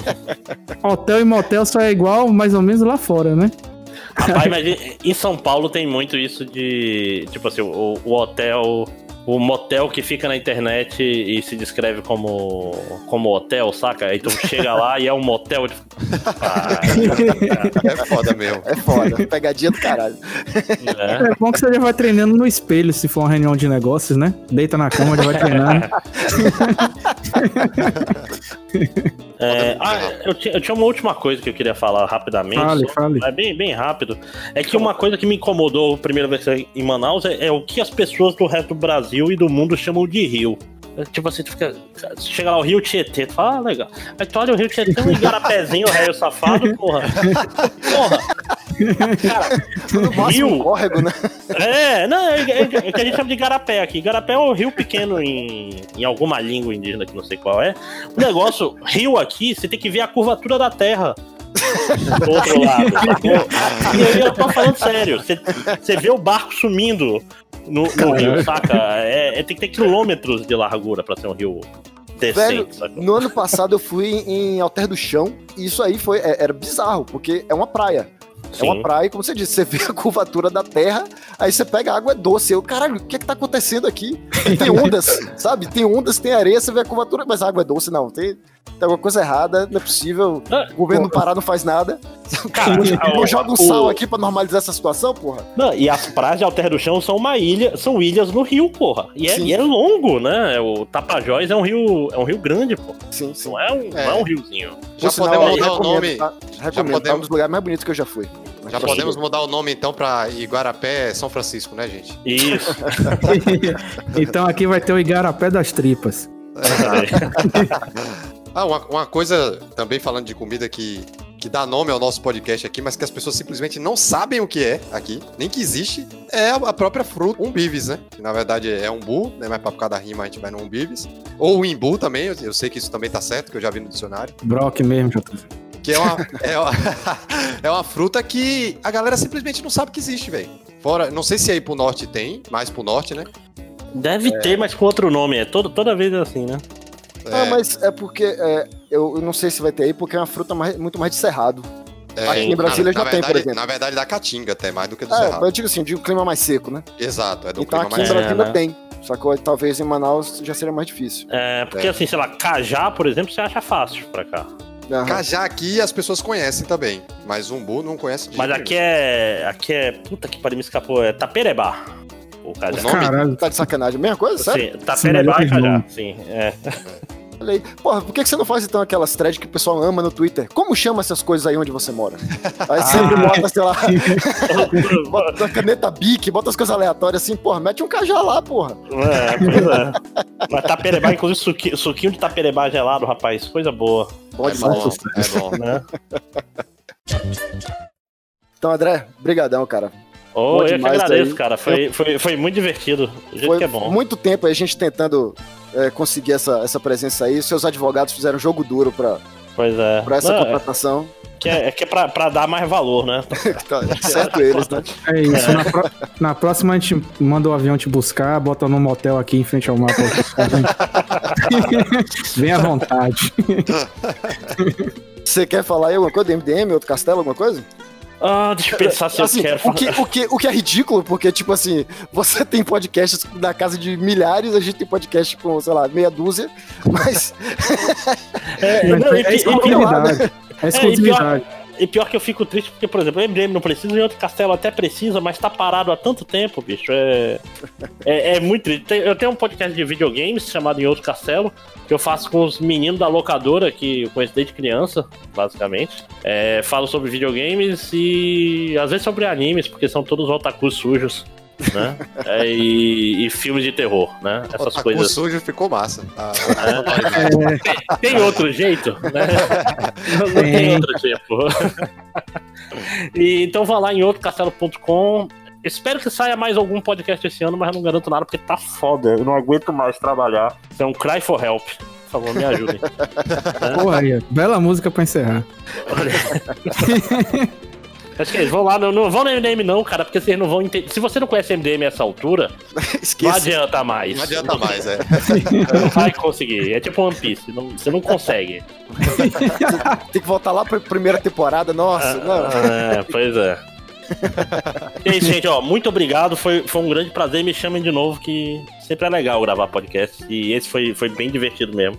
[laughs] Hotel e motel só é igual mais ou menos lá fora, né? Rapaz, mas em- São Paulo tem muito isso de. Tipo assim, o, o hotel. O motel que fica na internet e se descreve como, como hotel, saca? Aí tu chega lá e é um motel. Tipo, ah, É foda mesmo. É foda, pegadinha do caralho. né? É bom que você já vai treinando no espelho se for uma reunião de negócios, né? Deita na cama, já vai treinando. [laughs] [laughs] É, ah, eu, ti- eu tinha uma última coisa que eu queria falar rapidamente. Fale, só- fale. É bem, bem rápido. É que uma coisa que me incomodou a primeira vez em Manaus é, é o que as pessoas do resto do Brasil e do mundo chamam de rio. É, Tipo assim, tu fica. Chega lá, o Rio Tietê, tu fala, ah, legal. Aí tu olha o Rio Tietê, um igarapézinho, [laughs] velho safado, porra. Porra. Cara, No máximo um Rio. córrego, né? É, não, é, é- é o que a gente chama de Igarapé aqui. Igarapé é um rio pequeno em, em alguma língua indígena que não sei qual é. O negócio, rio aqui, você tem que ver a curvatura da terra. Do outro lado. E aí eu tô falando sério. Você, você vê o barco sumindo no, no rio, saca? É, é- tem que ter quilômetros de largura pra ser um rio Velho, decente, sacou? no ano passado eu fui em Alter do Chão e isso aí foi, é- era bizarro, porque é uma praia. É Sim. uma praia, como você disse, você vê a [laughs] curvatura da terra, aí você pega a água é doce. Eu, caralho, o que é que tá acontecendo aqui? Tem ondas, [laughs] sabe? Tem ondas, tem areia, você vê a curvatura, mas a água é doce, não. Tem, tem alguma coisa errada, não é possível. Ah, O governo do Pará não faz nada. [laughs] Cara, o- joga um o- sal aqui pra normalizar essa situação, porra. Não, e as praias de Alter do Chão são uma ilha, são ilhas no rio, porra. E é, e é longo, né? O Tapajós é um rio, é um rio grande, pô. Sim, sim. Não é um, não é um riozinho. Já sinal, podemos mudar o nome. tá? Recomendo, tá um podemos- dos lugares mais bonitos que eu já fui. Já podemos mudar o nome então pra Iguarapé São Francisco, né, gente? Isso. [laughs] então aqui vai ter o Igarapé das tripas. [laughs] Ah, uma, uma coisa também falando de comida que, que dá nome ao nosso podcast aqui, mas que as pessoas simplesmente não sabem o que é aqui, nem que existe, é a, própria fruta, umbives, né? Que na verdade é umbu, né? Mas pra ficar da rima a gente vai no umbives. Ou o imbu também, eu, eu sei que isso também tá certo, que eu já vi no dicionário. Brock mesmo, JP. Que é uma, é uma, [laughs] é uma fruta que a galera simplesmente não sabe que existe, velho. Fora, não sei se aí pro norte tem, mais pro norte, né? Deve ter, mas com outro nome. É todo, toda vez é assim, né? Ah, É, mas é porque é, eu, não sei se vai ter aí, porque é uma fruta mais- muito mais de cerrado. é, aqui em Brasília na, já na tem, por exemplo. Na verdade, da caatinga até, mais do que do É, cerrado. eu digo assim, de um clima mais seco, né? Exato, é do então clima aqui mais em Brasília né? tem. Só que talvez em Manaus já seria mais difícil. É, porque É. assim, sei lá, cajá, por exemplo, você acha fácil pra cá. Aham. Cajá aqui as pessoas conhecem também, mas umbu não conhece de Mas aqui é. Aqui é. Puta que pariu, me escapou. É taperebá. O cajá. O nome? Caralho. Tá de sacanagem. Mesma coisa, sério? Sim, taperebá e cajá. Sim, é. Olha aí. Porra, por que você não faz então aquelas threads que o pessoal ama no Twitter? Como chama essas coisas aí onde você mora? [laughs] Aí você Ah. bota, sei lá, [laughs] bota a caneta bic, bota as coisas aleatórias assim, porra, mete um cajá lá, porra. É, pois é. Mas taperebá, inclusive suqui- suquinho de taperebá gelado, rapaz, coisa boa. Bom É demais. bom, é bom. Né? Então, André, brigadão, cara. Oh, Bom eu que agradeço, aí. cara. Foi, foi, foi muito divertido. Jeito Foi que é bom. muito tempo aí a gente tentando é, conseguir essa, essa presença aí. Seus advogados fizeram jogo duro pra, Pois é. Pra essa Não, é- contratação. que é, é que é pra, pra dar mais valor, né? [laughs] Tá certo eles, né? É isso. Na, pró- na próxima a gente manda o avião te buscar, bota num motel aqui em frente ao mar. [laughs] Vem à vontade. Você quer falar aí alguma coisa do MDM, outro castelo, alguma coisa? Ah, deixa eu pensar se Assim, eu quero o, que, o, que, o que é ridículo, porque, tipo assim, você tem podcasts da casa de milhares, a gente tem podcast com, sei lá, meia dúzia, mas. É, [laughs] não, é pi- e exclusividade. É É, e pior que eu fico triste porque, por exemplo, o MDM não precisa e outro castelo até precisa, mas tá parado há tanto tempo, bicho. É, é, é muito triste. Eu tenho um podcast de videogames chamado Em Outro Castelo, que eu faço com os meninos da locadora, que eu conheço desde criança, basicamente. É, falo sobre videogames e às vezes sobre animes, porque são todos otakus sujos. Né? [laughs] É, e, e filmes de terror, né? Essas Otaku coisas. sujo ficou massa. Ah, Tem outro jeito, né? [laughs] Não, não tem Tem. outro tipo. [laughs] E, então vá lá em outrocastelo.com. Espero que saia mais algum podcast esse ano, mas eu não garanto nada porque tá foda. Eu não aguento mais trabalhar. É um cry for help. Por favor, me ajudem. Porra aí, bela música pra encerrar. Acho que eles vão lá, não, não vão no MDM não, cara, porque vocês não vão entender. Se você não conhece MDM a essa altura, [laughs] não adianta mais. não adianta mais, é. Não vai conseguir. É tipo One Piece. não- você não consegue. [laughs] Tem que voltar lá pra primeira temporada, nossa. não. É, pois é. E é isso, gente, ó, muito obrigado. Foi, foi um grande prazer. Me chamem de novo, que sempre é legal gravar podcast. E esse foi, foi bem divertido mesmo.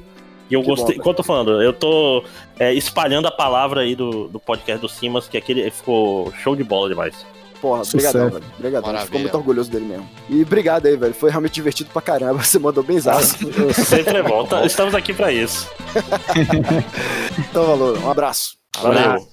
E eu Que gostei, bom, enquanto eu tô falando, eu tô é, espalhando a palavra aí do, do podcast do Simas, que aquele ficou show de bola demais. Porra, Sucesso. obrigadão, velho. Obrigadão. Ficou muito orgulhoso dele mesmo. E obrigado aí, velho. Foi realmente divertido pra caramba. [laughs] Você mandou bem zaço. Sempre é bom. Tá- Estamos aqui pra isso. [laughs] Então, valor. Um abraço. Valeu.